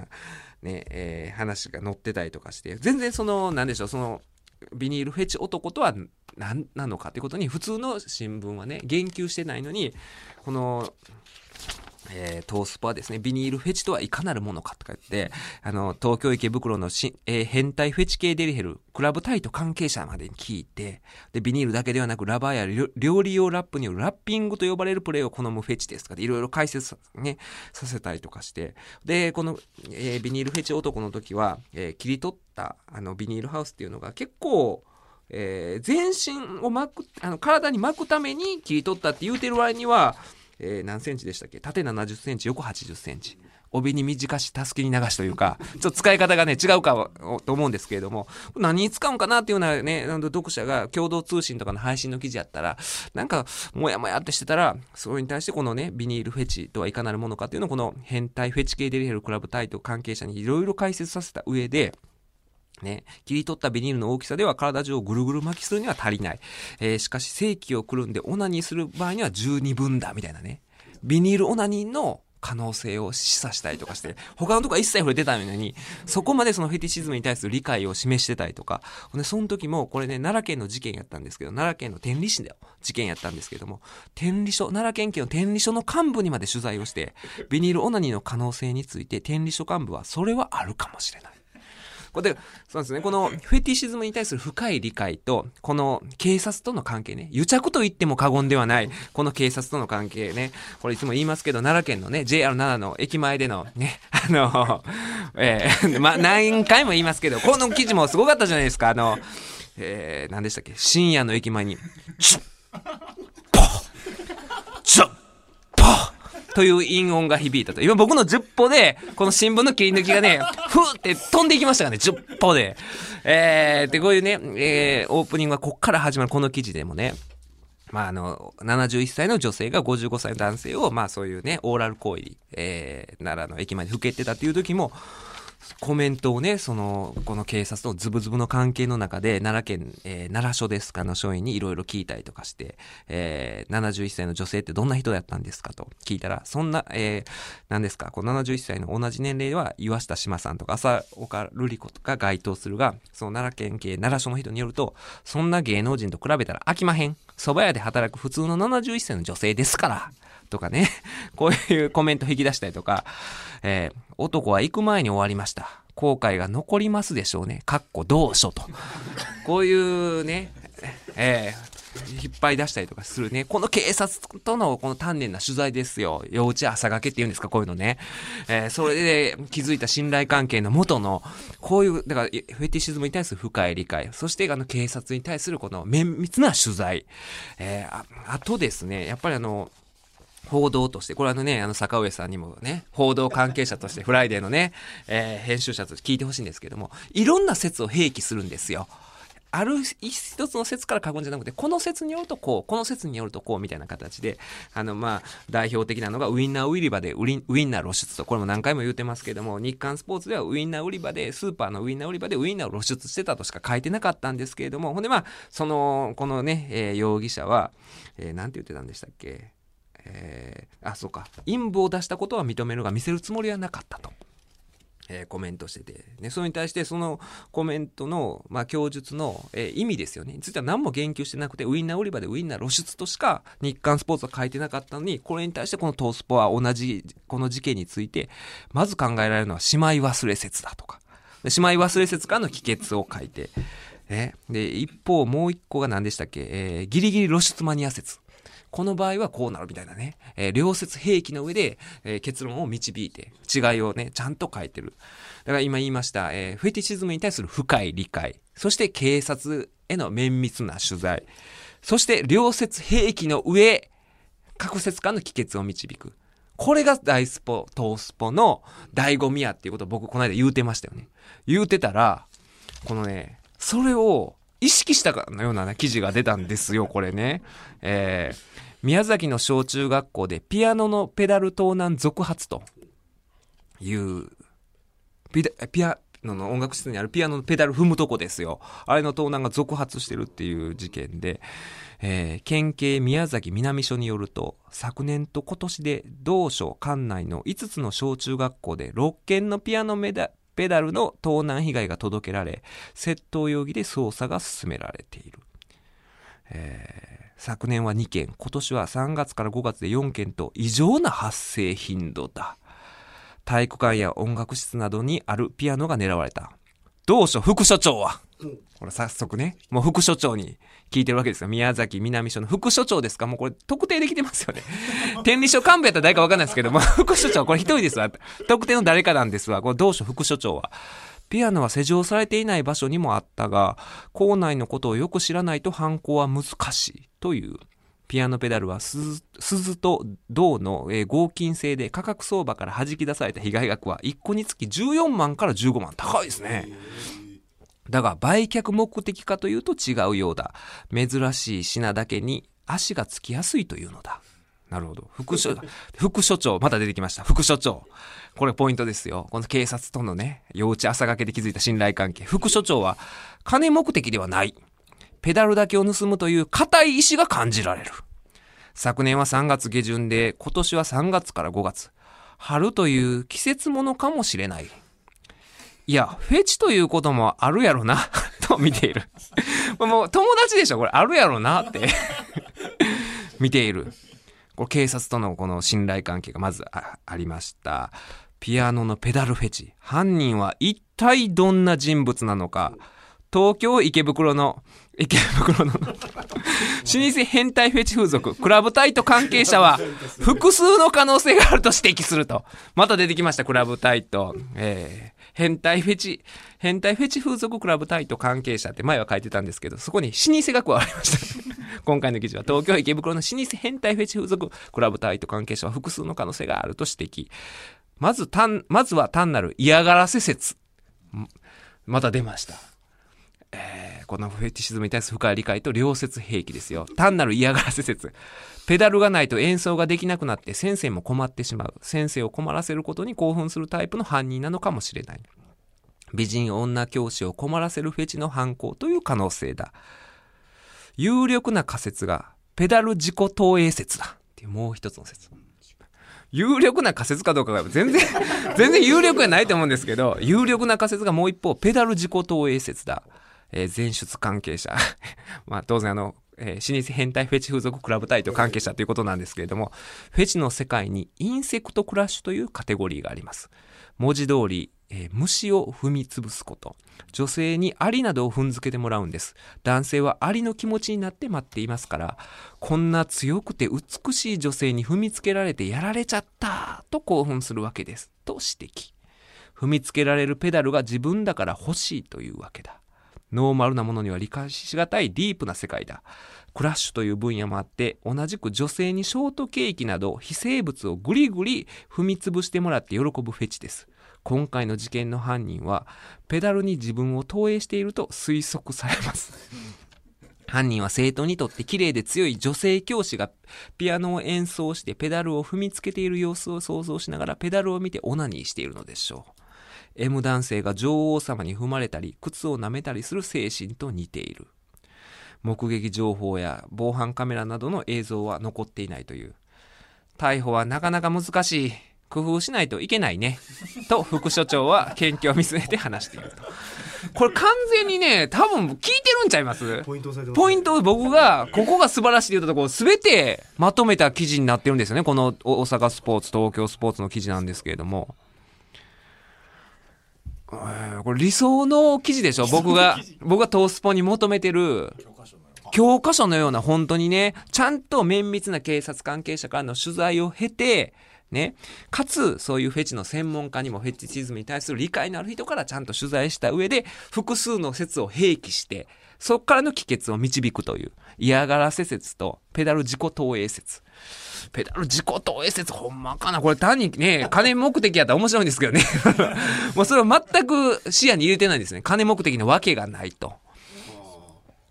ね、えー話が載ってたりとかして、全然その、なんでしょう、その、ビニールフェチ男とは何なのかってことに普通の新聞はね言及してないのにこの、えートースポはですね。ビニールフェチとはいかなるものかとか言ってあの東京池袋のし、えー変態フェチ系デリヘルクラブタイト関係者までに聞いてでビニールだけではなくラバーや料理用ラップによるラッピングと呼ばれるプレーを好むフェチですとかでいろいろ解説さ,、ね、させたりとかしてでこの、えービニールフェチ男の時は、え切り取ったあのビニールハウスっていうのが結構え全身を巻くあの体に巻くために切り取ったって言うてる割には、えー何センチでしたっけ？縦70センチ横80センチ。帯に短し、たすきに流しというか、ちょっと使い方がね、違うかと思うんですけれども、何に使うんかなっていうようなね、読者が共同通信とかの配信の記事やったら、なんか、もやもやってしてたら、それに対してこのね、ビニールフェチとはいかなるものかっていうのを、この変態フェチ系デリヘルクラブタイト関係者にいろいろ解説させた上で、ね、切り取ったビニールの大きさでは体中をぐるぐる巻きするには足りない。えーしかし正規をくるんでオナニーする場合には十二分だ、みたいなね。ビニールオナニーの可能性を示唆したりとかして、他のとこは一切触れてたのに、そこまでそのフェティシズムに対する理解を示してたりとか、で、その時も、これね、奈良県の事件やったんですけど、奈良県の天理市で事件やったんですけども、天理署、奈良県警の天理署の幹部にまで取材をして、ビニールオナニーの可能性について、天理署幹部は、それはあるかもしれない。これで、そうですね。このフェティシズムに対する深い理解と、この警察との関係ね、癒着と言っても過言ではない、この警察との関係ね、これいつも言いますけど、奈良県のね、JR 奈良の駅前でのね、あの、えー、ま、何回も言いますけど、この記事もすごかったじゃないですか、あの、えー、何でしたっけ、深夜の駅前に、チュッ、ポッ、チュッ、ポッ、という韻音が響いたと。今僕の10歩で、この新聞の切り抜きがね、ふーって飛んでいきましたからね、10歩で。えー、で、こういうね、えー、オープニングはこっから始まるこの記事でもね、まあ、あの、71歳の女性が55歳の男性を、まあそういうね、オーラル行為、えー、奈良の駅前で吹けてたっていう時も、コメントをね、その、この警察とズブズブの関係の中で、奈良県、えー奈良署ですかの署員にいろいろ聞いたりとかして、えー71歳の女性ってどんな人だったんですかと聞いたら、そんな、えー何ですか、この71歳の同じ年齢は岩下志麻さんとか浅岡瑠璃子とか該当するが、その奈良県警奈良署の人によると、そんな芸能人と比べたら飽きまへん。蕎麦屋で働く普通の71歳の女性ですから。とかね、こういうコメント引き出したりとか、えー男は行く前に終わりました。後悔が残りますでしょうね。かっこ同書と。こういうね、えー引っ張り出したりとかするね。この警察とのこの丹念な取材ですよ。幼稚朝がけって言うんですか、こういうのね。えーそれで気づいた信頼関係の元の、こういう、だから、フェティシズムに対する深い理解。そして、あの、警察に対するこの綿密な取材。えーああとですね、やっぱりあの、報道として、これあのね、あの坂上さんにもね、報道関係者として、フライデーのね、えー編集者として聞いてほしいんですけども、いろんな説を併記するんですよ。ある一つの説から過言じゃなくて、この説によるとこう、この説によるとこうみたいな形で、あの、まあ、代表的なのがウインナー売り場でウリンウインナー露出と、これも何回も言ってますけども、日刊スポーツではウインナー売り場で、スーパーのウインナー売り場でウインナーを露出してたとしか書いてなかったんですけれども、ほんでまあ、その、このね、えー容疑者は、えーなんて言ってたんでしたっけ？えーあ、そうか。陰謀を出したことは認めるが見せるつもりはなかったと。えーコメントしてて、ね、それに対してそのコメントの、まあ、供述の、えー意味ですよね。については何も言及してなくて、ウインナー売り場でウインナー露出としか日刊スポーツは書いてなかったのに、これに対してこのトースポは同じ、この事件について、まず考えられるのは姉妹忘れ説だとか。で姉妹忘れ説からの帰結を書いて、ね。で、一方もう一個が何でしたっけ、えーギリギリ露出マニア説。この場合はこうなるみたいなね、えー両説併記の上で、えー結論を導いて、違いをね、ちゃんと書いてる。だから今言いました、えーフェティシズムに対する深い理解、そして警察への綿密な取材、そして両説併記の上、各説間の帰結を導く。これが大スポ、トースポの醍醐味やっていうことを僕この間言うてましたよね。言うてたら、このね、それを意識したかのような、ね、記事が出たんですよ、これね。えー宮崎の小中学校でピアノのペダル盗難続発という、ピピアノの音楽室にあるピアノのペダル踏むとこですよ。あれの盗難が続発してるっていう事件で、えー県警宮崎南署によると、昨年と今年で同署管内の5つの小中学校で6件のピアノメダペダルの盗難被害が届けられ、窃盗容疑で捜査が進められている。えー昨年は2件、今年は3月から5月で4件と異常な発生頻度だ。体育館や音楽室などにあるピアノが狙われた。同署副所長は、これ早速ね、もう副所長に聞いてるわけですよ。宮崎南署の副所長ですか？もうこれ特定できてますよね。天理署幹部やったら誰かわかんないですけども、副所長これ一人ですわ。特定の誰かなんですわ。これ同署副所長は。ピアノは施錠されていない場所にもあったが、校内のことをよく知らないと犯行は難しいという。ピアノペダルは鈴鈴と銅の、えー合金製で価格相場から弾き出された被害額は1個につき14万から15万。高いですね。だが売却目的かというと違うようだ。珍しい品だけに足がつきやすいというのだ。なるほど。副所、副所長、また出てきました。副所長。これポイントですよ。この警察とのね、幼稚朝がけで築いた信頼関係。副所長は、金目的ではない。ペダルだけを盗むという固い意志が感じられる。昨年は3月下旬で、今年は3月から5月。春という季節ものかもしれない。いや、フェチということもあるやろな、と見ている。もう友達でしょこれあるやろなって 見ている。これ警察とのこの信頼関係がまずあありました。ピアノのペダルフェチ。犯人は一体どんな人物なのか。東京池袋の、池袋の、老舗変態フェチ風俗、クラブタイト関係者は、複数の可能性があると指摘すると。また出てきました、クラブタイト。えー、変態フェチ、変態フェチ風俗クラブタイト関係者って前は書いてたんですけど、そこに老舗が加わりました。今回の記事は、東京池袋の老舗変態フェチ風俗クラブタイト関係者は複数の可能性があると指摘。まず単、まずは単なる嫌がらせ説。また出ました。えーこのフェティシズムに対する深い理解と良説兵器ですよ。単なる嫌がらせ説。ペダルがないと演奏ができなくなって先生も困ってしまう。先生を困らせることに興奮するタイプの犯人なのかもしれない。美人女教師を困らせるフェチの犯行という可能性だ。有力な仮説が、ペダル自己投影説だ。っていうもう一つの説。有力な仮説かどうかが全然、全然有力じゃないと思うんですけど、有力な仮説がもう一方、ペダル自己投影説だ。えー前出関係者。まあ当然あの、えー老舗変態フェチ風俗クラブタイト関係者ということなんですけれども、フェチの世界にインセクトクラッシュというカテゴリーがあります。文字通り、えー虫を踏み潰すこと。女性にアリなどを踏んづけてもらうんです。男性はアリの気持ちになって待っていますから、こんな強くて美しい女性に踏みつけられてやられちゃったと興奮するわけです。と指摘。踏みつけられるペダルが自分だから欲しいというわけだ。ノーマルなものには理解しがたいディープな世界だ。クラッシュという分野もあって、同じく女性にショートケーキなど非生物をグリグリ踏み潰してもらって喜ぶフェチです。今回の事件の犯人は、ペダルに自分を投影していると推測されます。犯人は生徒にとって綺麗で強い女性教師がピアノを演奏してペダルを踏みつけている様子を想像しながらペダルを見てオナニーしているのでしょう。M 男性が女王様に踏まれたり、靴を舐めたりする精神と似ている。目撃情報や防犯カメラなどの映像は残っていないという。逮捕はなかなか難しい。工夫しないといけないね。と副所長は研究を見据えて話していると。これ完全にね、多分聞いてるんちゃいます？ポイントポイントを僕が、ここが素晴らしいと言ったところ、すべてまとめた記事になってるんですよね。この大阪スポーツ、東京スポーツの記事なんですけれども。えーこれ理想の記事でしょ？僕が、僕がトースポに求めてる、教科書のような教科書のような本当にね、ちゃんと綿密な警察関係者からの取材を経て、ね、かつ、そういうフェチの専門家にもフェチチズムに対する理解のある人からちゃんと取材した上で、複数の説を併記して、そこからの帰結を導くという、嫌がらせ説とペダル自己投影説。ペダル自己投影説ほんまかなこれ単にね、金目的やったら面白いんですけどね。もうそれは全く視野に入れてないんですね。金目的のわけがないと。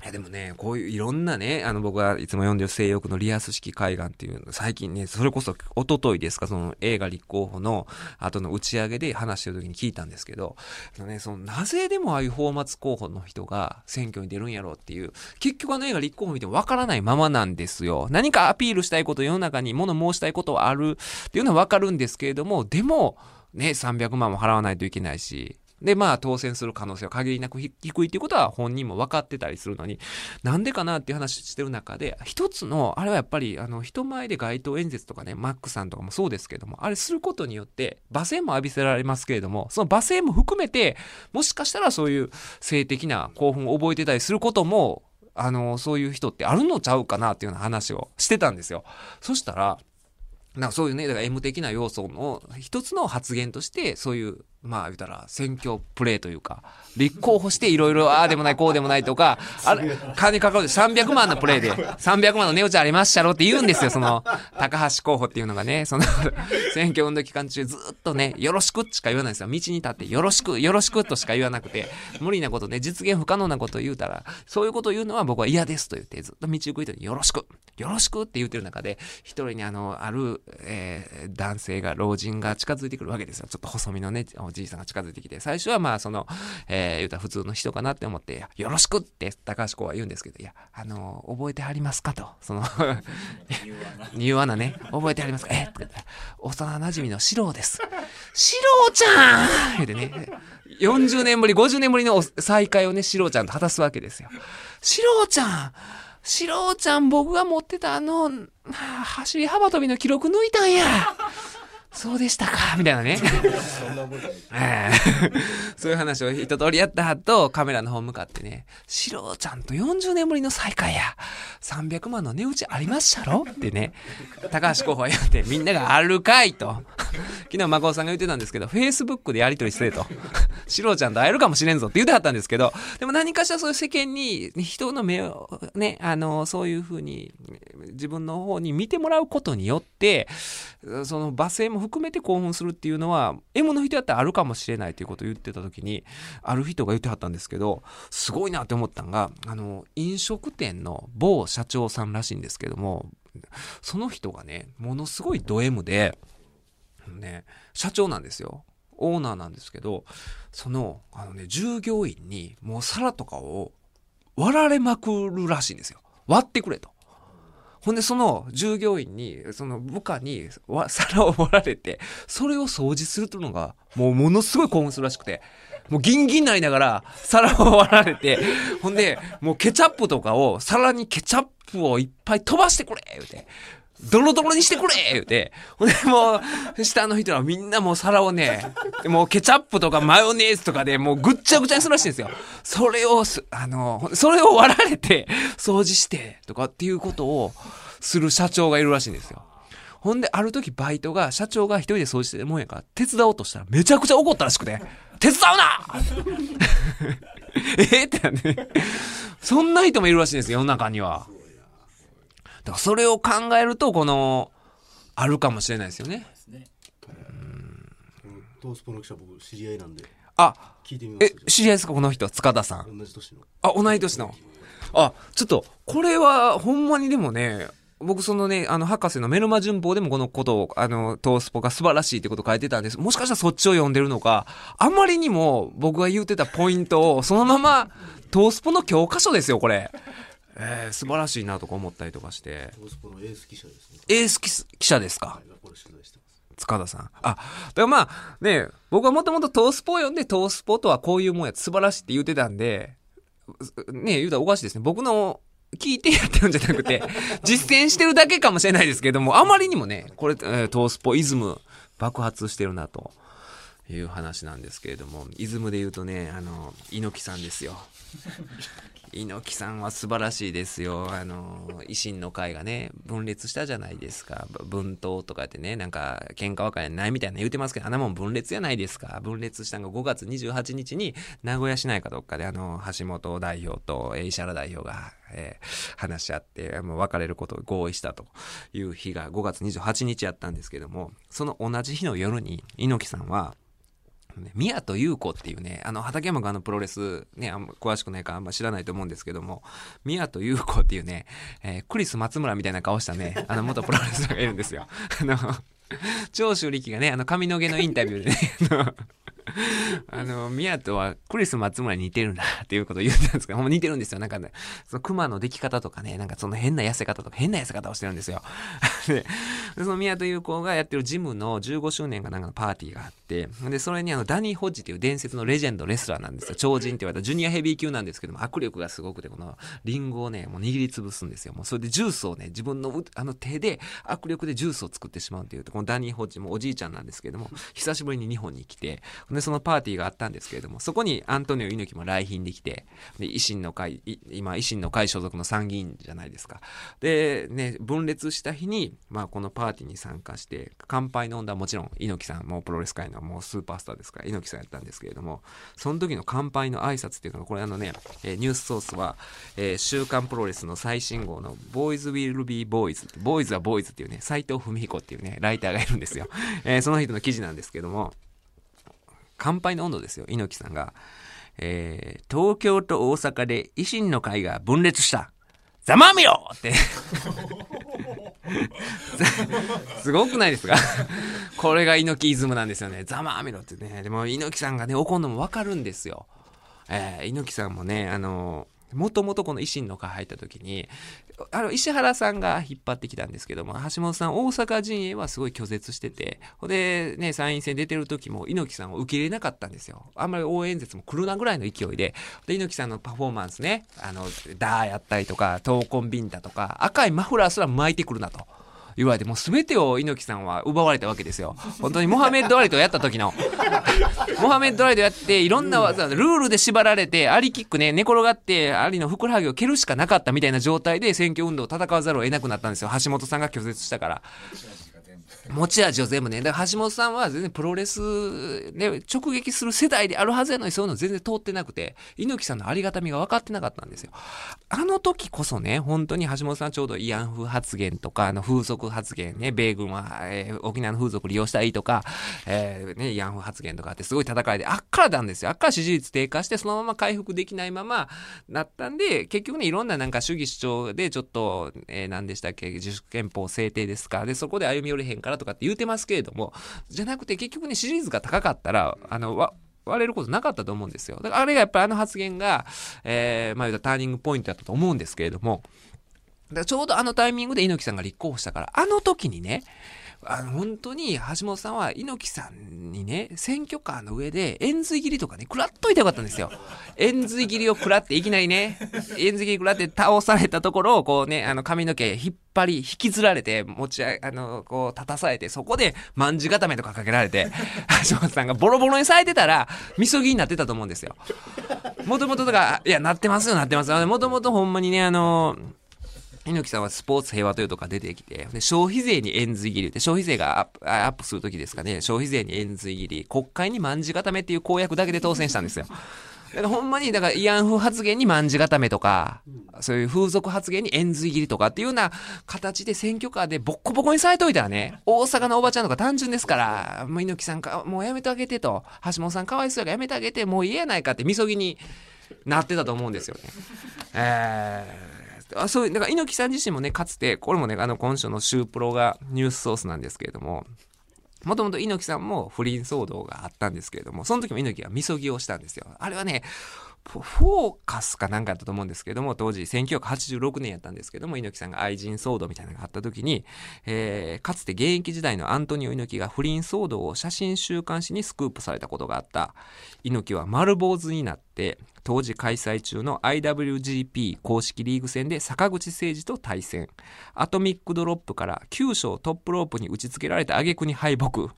いやでもね、こういういろんなね、あの僕がいつも読んでる性欲のリアス式海岸っていうの、最近ね、それこそ一昨日ですか、その映画立候補の後の打ち上げで話してる時に聞いたんですけど、あのね、そのなぜでもああいうフォーマツ候補の人が選挙に出るんやろうっていう、結局あの映画立候補見てもわからないままなんですよ。何かアピールしたいこと、世の中に物申したいことはあるっていうのはわかるんですけれども、でも、ね、300万も払わないといけないし、で、まあ、当選する可能性は限りなく低いっていうことは本人も分かってたりするのに、なんでかなっていう話してる中で、一つの、あれはやっぱり、あの、人前で街頭演説とかね、マックさんとかもそうですけども、あれすることによって、罵声も浴びせられますけれども、その罵声も含めて、もしかしたらそういう性的な興奮を覚えてたりすることも、あの、そういう人ってあるのちゃうかなっていうような話をしてたんですよ。そしたら、なんかそういうね、だから M 的な要素の一つの発言として、そういう、まあ言ったら選挙プレーというか、立候補していろいろああでもないこうでもないとか、あれ、金かかるで300万のプレーで、300万の値打ちありましたろって言うんですよ、その、高橋候補っていうのがね、その、選挙運動期間中ずっとね、よろしくしか言わないんですよ。道に立ってよろしく、よろしくとしか言わなくて、無理なことね、実現不可能なことを言うたら、そういうことを言うのは僕は嫌ですと言って、ずっと道行く人によろしく、よろしくって言ってる中で、一人にあの、ある、えー男性が、老人が近づいてくるわけですよ。ちょっと細身のね、おじいさんが近づいてきて、最初はまあその、えー言うたら普通の人かなって思って、よろしくって高橋子は言うんですけど、いや、あの、覚えてはりますかと。その、理由はな言わなね、覚えてありますかえとか言ったら幼馴染の四郎です。四郎ちゃん言うてね、40年ぶり、50年ぶりのお再会をね、四郎ちゃんと果たすわけですよ。四郎ちゃん四郎ちゃん僕が持ってたあの、走り幅跳びの記録抜いたんやそうでしたかみたいなね。そういう話を一通りやった後、カメラの方向かってね、シロちゃんと40年ぶりの再会や、300万の値打ちありましたろ？ってね、高橋候補は言って、みんながあるかいと。昨日、孫さんが言ってたんですけど、Facebook でやり取りしてと。シロちゃんと会えるかもしれんぞって言ってはったんですけど、でも何かしらそういう世間に、人の目をね、あの、そういうふうに、自分の方に見てもらうことによって、その罵声も含めて興奮するっていうのは M の人やったらあるかもしれないということを言ってた時にある人が言ってはったんですけどすごいなって思ったんがあの飲食店の某社長さんらしいんですけどもその人がねものすごいド M で、ね、社長なんですよオーナーなんですけどそのあの、ね、従業員にもう皿とかを割られまくるらしいんですよ割ってくれと。ほんで、その従業員に、その部下にわ皿を割られて、それを掃除するというのが、もうものすごい興奮するらしくて、もうギンギンになりながら皿を割られて、ほんで、もうケチャップとかを、皿にケチャップをいっぱい飛ばしてくれ言うて。ドロドロにしてくれ言うて。ほんで、もう、下の人はみんなもう皿をね、もうケチャップとかマヨネーズとかでもうぐっちゃぐちゃにするらしいんですよ。それを、あの、それを割られて、掃除して、とかっていうことをする社長がいるらしいんですよ。ほんで、ある時バイトが、社長が一人で掃除してるもんやから、手伝おうとしたらめちゃくちゃ怒ったらしくて、手伝うな えってなんで、そんな人もいるらしいんですよ、世の中には。だからそれを考えると、この、あるかもしれないですよね。トースポの記者僕知り合いなんであ、聞いてみますえ、知り合いですか？この人、塚田さん。同じ年のあ、同い年の。あ、ちょっと、これは、ほんまにでもね、僕そのね、あの、博士のメルマ旬報でもこのことを、あの、トースポが素晴らしいってことを書いてたんです。もしかしたらそっちを読んでるのか、あまりにも僕が言ってたポイントを、そのまま、トースポの教科書ですよ、これ。えー、素晴らしいなとか思ったりとかして。トースポのエース記者ですねエース記記者ですか？塚田さん。あ、だからまあ、ね、僕はもともとトースポを読んで、トースポとはこういうもんや、素晴らしいって言ってたんで、ね、言うたらおかしいですね。僕の聞いてやってるんじゃなくて、実践してるだけかもしれないですけども、あまりにもね、これ、えートースポイズム爆発してるなと。いう話なんですけれども、イズムで言うとね、あの、猪木さんですよ。猪木さんは素晴らしいですよ。あの、維新の会がね、分裂したじゃないですか。分党とかってね、なんか、喧嘩別れないみたいな言うてますけど、あんなもん分裂じゃないですか。分裂したのが5月28日に、名古屋市内かどっかで、あの、橋本代表と石原代表が、えー話し合って、もう別れることを合意したという日が5月28日やったんですけども、その同じ日の夜に、猪木さんは、宮戸優子っていうね、あの、畠山があのプロレス、ね、あんま詳しくないからあんま知らないと思うんですけども、宮戸優子っていうね、えークリス松村みたいな顔したね、あの、元プロレスラーがいるんですよ。あの、長州力がね、あの、髪の毛のインタビューでね、あの、宮戸はクリス松村に似てるなっていうことを言ったんですけど、ほんま似てるんですよ。なんかね、その熊の出来方とかね、なんかその変な痩せ方とか変な痩せ方をしてるんですよ。で、その宮戸優子がやってるジムの15周年かなんかのパーティーがあって、で、それにあの、ダニー・ホッジっていう伝説のレジェンドレスラーなんですよ。超人って言われたジュニアヘビー級なんですけども、握力がすごくて、このリンゴをね、もう握りつぶすんですよ。もうそれでジュースをね、自分のあの手で握力でジュースを作ってしまうっていうと、このダニー・ホッジもおじいちゃんなんですけれども、久しぶりに日本に来て、で、そのパーティーがあったんですけれども、そこにアントニオ猪木も来賓できて、で、維新の会、今、維新の会所属の参議院じゃないですか。で、ね、分裂した日に、まあ、このパーティーに参加して、乾杯の温度はもちろん猪木さん、もうプロレス界のもうスーパースターですから、猪木さんやったんですけれども、その時の乾杯の挨拶っていうのが、これあのね、えニュースソースは、えー週刊プロレスの最新号の、ボーイズ・ウィル・ビー・ボーイズ、ボーイズはボーイズっていうね、斎藤文彦っていうね、ライターがいるんですよ。えーその人の記事なんですけども、乾杯の温度ですよ、猪木さんが。えー東京と大阪で維新の会が分裂した。ざまみろって。すごくないですか？これが猪木イズムなんですよね。ざまあみろってね。でも猪木さんがね、怒るのもわかるんですよ。えー猪木さんもね、あのもともとこの維新の会入った時に、あの、石原さんが引っ張ってきたんですけども、橋本さん、大阪陣営はすごい拒絶してて、ほんで、ね、参院選出てる時も猪木さんを受け入れなかったんですよ。あんまり応援演説も来るなぐらいの勢いで、で、猪木さんのパフォーマンスね、あの、ダーやったりとか、闘魂ビンタとか、赤いマフラーすら巻いてくるなと。言われて、もう全てを猪木さんは奪われたわけですよ。本当にモハメッド・アリとやった時の。モハメッド・アリとやって、いろんな技、ルールで縛られて、アリキックね、寝転がって、アリのふくらはぎを蹴るしかなかったみたいな状態で選挙運動を戦わざるを得なくなったんですよ。橋本さんが拒絶したから。持ち味を全部ね。だから橋本さんは全然プロレスね、直撃する世代であるはずやのにそういうの全然通ってなくて、猪木さんのありがたみが分かってなかったんですよ。あの時こそね、本当に橋本さんちょうど慰安婦発言とか、あの風俗発言ね、米軍は、えー沖縄の風俗利用したらいいとか、えーね、慰安婦発言とかってすごい戦いで、あっからなんですよ。あっから支持率低下して、そのまま回復できないままなったんで、結局ね、いろんななんか主義主張でちょっと、えー何でしたっけ、自主憲法制定ですか。で、そこで歩み寄れへんからとかって言うてますけれども、じゃなくて結局ね、支持率が高かったら、あの、わ割れることなかったと思うんですよ。だからあれがやっぱりあの発言が、えーまあ言うたターニングポイントだったと思うんですけれども、だからちょうどあのタイミングで猪木さんが立候補したから、あの時にね、あの本当に橋本さんは猪木さんにね、選挙カーの上で円髄切りとかね、食らっといてよかったんですよ。円髄切りを食らっていきなりね、円髄切り食らって倒されたところをこうね、あの髪の毛引っ張り、引きずられて、持ち上げ、あの、こう立たされて、そこで卍固めとかかけられて、橋本さんがボロボロにされてたら、みそぎになってたと思うんですよ。もともとだか、いや、なってますよ、なってますよ。もともとほんまにね、あの、猪木さんはスポーツ平和というとか出てきて、で消費税に円髄切りで、消費税がアップアップするときですかね、消費税に円髄切り、国会に卍固めっていう公約だけで当選したんですよ。だからほんまに、だから慰安婦発言に卍固めとか、そういう風俗発言に円髄切りとかっていうような形で選挙カーでボッコボコにされといたらね、大阪のおばちゃんとか単純ですから、もう猪木さんか、もうやめてあげてと、橋本さんかわいそうやからやめてあげて、もう嫌やないかってみそぎになってたと思うんですよね。えーあそう、だから猪木さん自身もね、かつて、これもね、あの、今週の週プロがニュースソースなんですけれども、もともと猪木さんも不倫騒動があったんですけれども、その時も猪木はみそぎをしたんですよ。あれはね、フォーカスかなんかだったと思うんですけども、当時1986年やったんですけども、猪木さんが愛人騒動みたいなのがあった時に、えーかつて現役時代のアントニオ猪木が不倫騒動を写真週刊誌にスクープされたことがあった。猪木は丸坊主になって、当時開催中の IWGP 公式リーグ戦で坂口征二と対戦。アトミックドロップから急所トップロープに打ち付けられた挙句に敗北。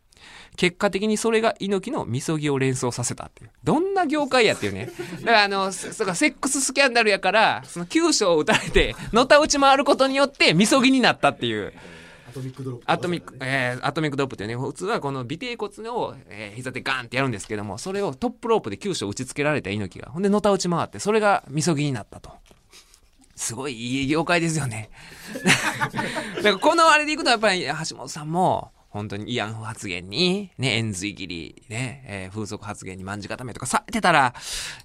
結果的にそれが猪木のみそぎを連想させたっていう。どんな業界やっていうね。だからあの、そそセックススキャンダルやから、その急所を打たれて、のたうち回ることによってみそぎになったっていう。アトミックドロップアトミック、えーアトミックドロップってね、普通はこの尾骶骨を、えー膝でガーンってやるんですけども、それをトップロープで急所打ち付けられた猪木が、ほんでのたうち回って、それがみそぎになったと。すごいいい業界ですよね。だからこのあれでいくとやっぱり橋本さんも、本当に慰安婦発言に、ね、円髄切り、ね、えー風俗発言に卍固めとかされてたら、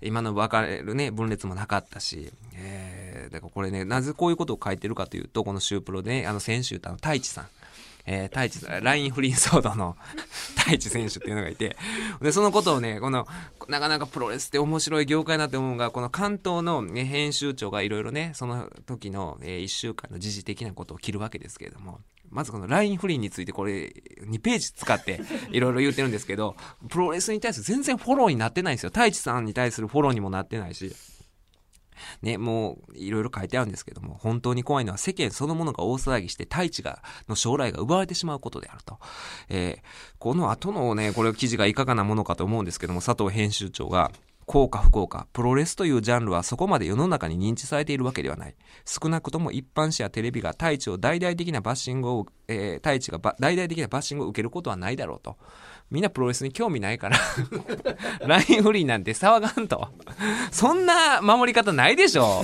今の分かれるね、分裂もなかったし、えーだからこれね、なぜこういうことを書いてるかというと、このシュープロでね、あの、先週あの太一さん。えー、太一さん、ライン不倫騒動の 太一選手っていうのがいて、で、そのことをね、この、なかなかプロレスって面白い業界だと思うが、この関東の、ね、編集長がいろいろね、その時の、え1週間の時事的なことを切るわけですけれども、まずこの LINE 不倫についてこれ2ページ使って いろいろ言ってるんですけど、プロレスに対する全然フォローになってないんですよ。太一さんに対するフォローにもなってないし。ね、もういろいろ書いてあるんですけども、本当に怖いのは世間そのものが大騒ぎして太一が、の将来が奪われてしまうことであると。えーこの後のね、これ記事がいかがなものかと思うんですけども、佐藤編集長が、効か不幸か、プロレスというジャンルはそこまで世の中に認知されているわけではない。少なくとも一般紙やテレビが太一を大々的なバッシングを、えー、太一が大々的なバッシングを受けることはないだろうと。みんなプロレスに興味ないから、ラインフリーなんて騒がんと。そんな守り方ないでしょ。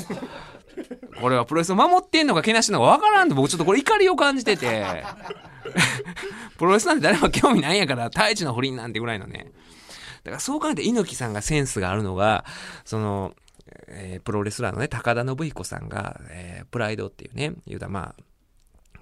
これはプロレスを守ってんのかけなしてんのかわからんと僕ちょっとこれ怒りを感じてて。プロレスなんて誰も興味ないんやから、太一の不倫なんてぐらいのね。だからそう考えて猪木さんがセンスがあるのが、その、えープロレスラーのね、高田信彦さんが、えープライドっていうね、言うたまあ、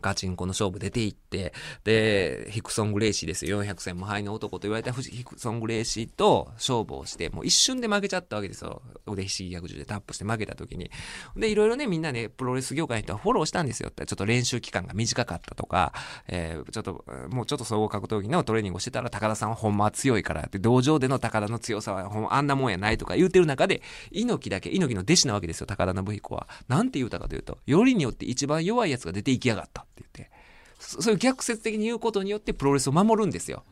ガチンコの勝負出て行って、で、ヒクソン・グレイシーですよ。400戦無敗の男と言われたヒクソン・グレイシーと勝負をして、もう一瞬で負けちゃったわけですよ。腕ひしぎ逆銃でタップして負けた時に。で、いろいろね、みんなね、プロレス業界の人はフォローしたんですよ。ちょっと練習期間が短かったとか、えーちょっと、もうちょっと総合格闘技のトレーニングをしてたら、高田さんはほんまは強いからって、道場での高田の強さはほんまあんなもんやないとか言うてる中で、猪木だけ、猪木の弟子なわけですよ、高田信彦は。なんて言うたかというと、よりによって一番弱いやつが出ていきやがったって言って、そそういう逆説的に言うことによってプロレスを守るんですよ。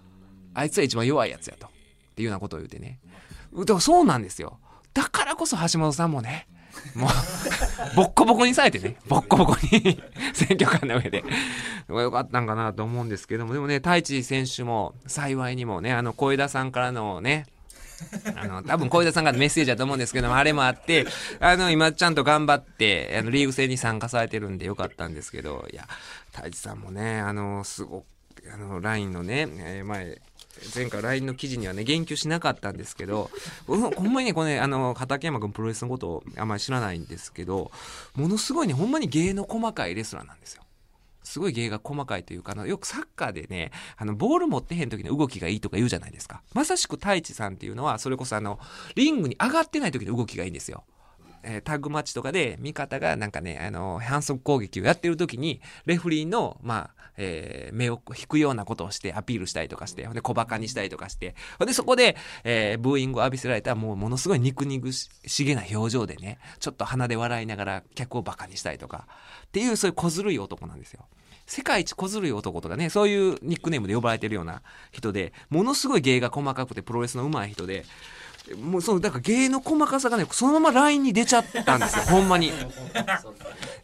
あいつは一番弱いやつやと。っていうようなことを言うてね。だからそうなんですよ。だからこそ橋本さんもね、もう、ボッコボコにされてね、ボッコボコに 選挙官の上で、よかったんかなと思うんですけども、でもね、太一選手も幸いにもね、あの、小枝さんからのね、あの、多分小枝さんからのメッセージだと思うんですけども、あれもあって、あの、今ちゃんと頑張って、あの、リーグ戦に参加されてるんでよかったんですけど、いや、太一さんもね、あの、すごく、あの、LINE のね、えー前、前回 LINE の記事にはね、言及しなかったんですけど、ほんまにね、これね、あの、畠山君プロレスのことをあんまり知らないんですけど、ものすごいね、ほんまに芸の細かいレスラーなんですよ。すごい芸が細かいというか、あのよくサッカーでね、あの、ボール持ってへん時の動きがいいとか言うじゃないですか。まさしく太一さんっていうのは、それこそあの、リングに上がってない時の動きがいいんですよ。えタッグマッチとかで味方がなんかね、あの、反則攻撃をやってる時に、レフリーの、まあ、えー目を引くようなことをしてアピールしたりとかして、ほんで小馬鹿にしたりとかして、ほんでそこで、えーブーイングを浴びせられたもうものすごい肉肉しげな表情でね、ちょっと鼻で笑いながら客を馬鹿にしたりとか、っていうそういう小ずるい男なんですよ。世界一小ずるい男とかね、そういうニックネームで呼ばれてるような人で、ものすごい芸が細かくてプロレスの上手い人で、もうその、だから芸の細かさがね、そのままラインに出ちゃったんですよ、ほんまに。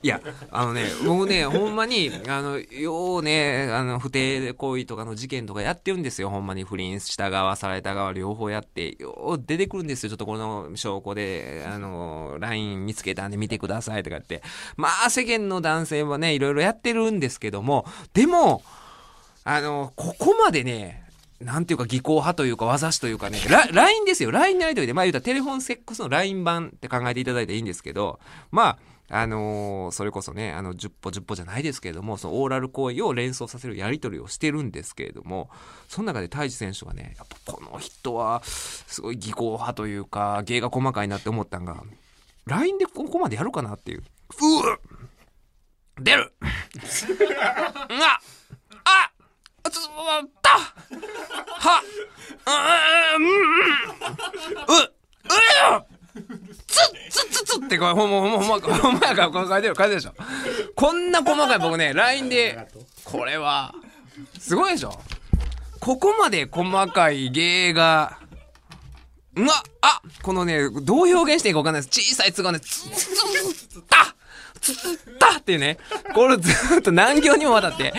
いや、あのね、僕ね、ほんまに、あの、ようね、あの、不定行為とかの事件とかやってるんですよ、ほんまに不倫した側、された側、両方やって、よう出てくるんですよ、ちょっとこの証拠で、あの、ライン見つけたんで見てくださいとか言って。まあ、世間の男性はね、いろいろやってるんですけども、でも、あの、ここまでね、なんていうか技巧派というか技師というかね、ラ LINE ですよ。LINE のやりとりで、まあ言うたらテレフォンセックスの LINE 版って考えていただいていいんですけど、まあ、あのーそれこそね、あの、10歩10歩じゃないですけれども、そのオーラル行為を連想させるやりとりをしてるんですけれども、その中で太一選手がね、やっぱこの人は、すごい技巧派というか、芸が細かいなって思ったんが、LINE でここまでやるかなっていう。うわ出る あああちょっと待ったはうーんうううつつつつってこれほんまほんまほんまほんまやからこれ書いてる書いてるでしょ。こんな細かい僕ね LINE でこれはすごいでしょ。ここまで細かい芸がうわあこのねどう表現していいか分かんないです。小さい「つ」がねつつつつったつつったっていうね。これずっと何行にもわたって。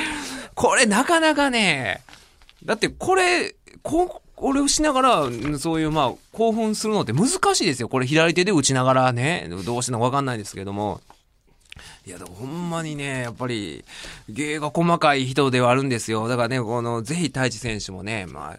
これなかなかねだってこれ、ここれをしながら、そういうまあ、興奮するのって難しいですよ。これ左手で打ちながらね、どうしてのかわかんないですけども。いや、でもほんまにね、やっぱり、芸が細かい人ではあるんですよ。だからね、この、ぜひ太一選手もね、まあ、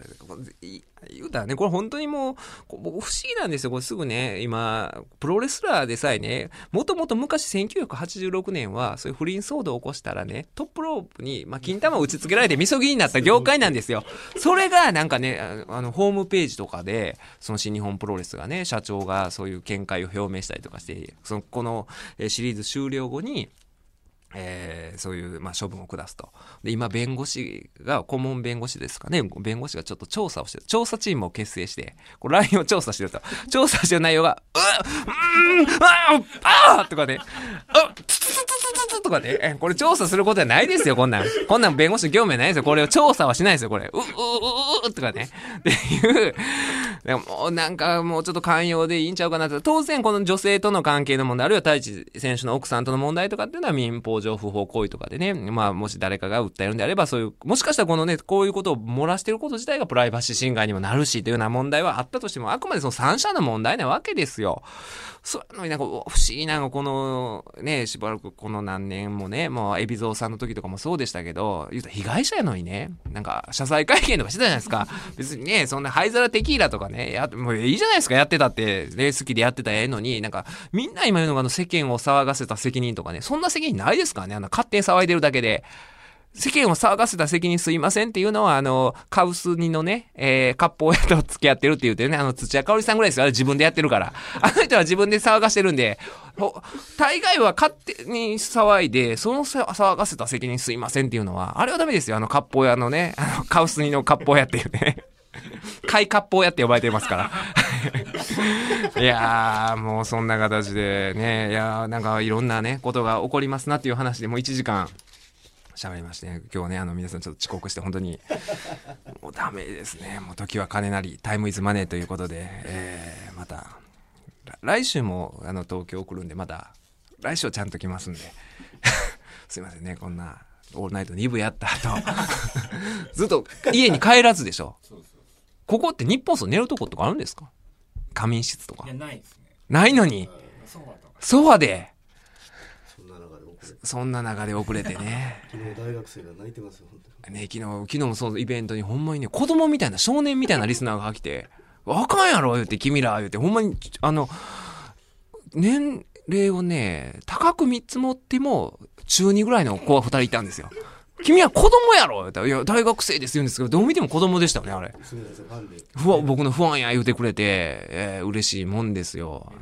言うたらね、これ本当にもう、僕不思議なんですよ。これすぐね、今、プロレスラーでさえね、もともと昔1986年は、そういう不倫騒動を起こしたらね、トップロープに、まあ、金玉を打ち付けられて、みそぎになった業界なんですよ。それが、なんかね、あの、ホームページとかで、その新日本プロレスがね、社長がそういう見解を表明したりとかして、その、このシリーズ終了後に、えーそういう、まあ、処分を下すと。で、今、弁護士が、顧問弁護士ですかね、弁護士がちょっと調査をしてる、調査チームを結成して、これ LINE を調査してると。調査してる内容が、うっ、うーん、あーあとかね、あっ、つつつつつつとかね、えこれ調査することはないですよ、こんなん。こんなん弁護士業務ないですよ。これを調査はしないですよ、これ。う、う、う、う、う、とかね。っていう、でもうなんかもうちょっと寛容でいいんちゃうかなって。当然この女性との関係の問題、あるいは太一選手の奥さんとの問題とかっていうのは民法上不法行為とかでね、まあもし誰かが訴えるんであればそういう、もしかしたらこのね、こういうことを漏らしてること自体がプライバシー侵害にもなるしというような問題はあったとしても、あくまでその三者の問題なわけですよ。そういうのになんか不思議なこのね、しばらくこの何年もね、もう海老蔵さんの時とかもそうでしたけど、言うたら被害者やのにね、なんか謝罪会見とかしてたじゃないですか。別にね、そんな灰皿テキーラとかね、やもういいじゃないですか、やってたって、ね、好きでやってたらええのに、なんかみんな今言うのがあの世間を騒がせた責任とかね、そんな責任ないですからね、あの勝手に騒いでるだけで。世間を騒がせた責任すいませんっていうのは、あの、カウスニのね、えー、割烹屋と付き合ってるって言ってね、あの、土屋香織さんぐらいですよ。自分でやってるから。あの人は自分で騒がしてるんで、大概は勝手に騒いで、その騒がせた責任すいませんっていうのは、あれはダメですよ。あの、割烹屋のね、あの、カウスニの割烹屋っていうね。貝割烹屋って呼ばれてますから。いやー、もうそんな形でね、いやー、なんかいろんなね、ことが起こりますなっていう話でもう1時間喋りまして、ね、今日ね、あの皆さんちょっと遅刻して本当に、もうダメですね。もう時は金なり、タイムイズマネーということで、えー、また、ら来週もあの東京来るんで、また、来週はちゃんと来ますんで、すいませんね、こんな、オールナイト2部やった後、ずっと家に帰らずでしょ？ここって日本層寝るとことかあるんですか？仮眠室とかいや、。ないですね。ないのに。ソファで、そんな中で遅れてね。昨日大学生が泣いてますよ本当にね、昨日、昨日もそうイベントにほんまにね、子供みたいな、少年みたいなリスナーが来て、あかんやろ言って、君ら言って、ほんまに、あの、年齢をね、高く見積もっても、中2ぐらいの子が2人いたんですよ。君は子供やろ言ったら、いや、大学生です言うんですけど、どう見ても子供でしたよね、あれ。すみませんファンでふわ、僕の不安や言うてくれて、えー嬉しいもんですよ。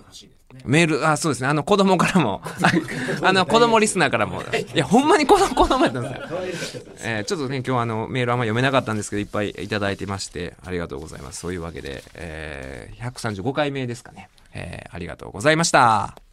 メール、あ、そうですね。あの、子供からも、ああの、子供リスナーからも、いや、ほんまに子供、子供やったんですよ。えーちょっとね、今日あの、メールあんま読めなかったんですけど、いっぱいいただいてまして、ありがとうございます。そういうわけで、えー135回目ですかね。えーありがとうございました。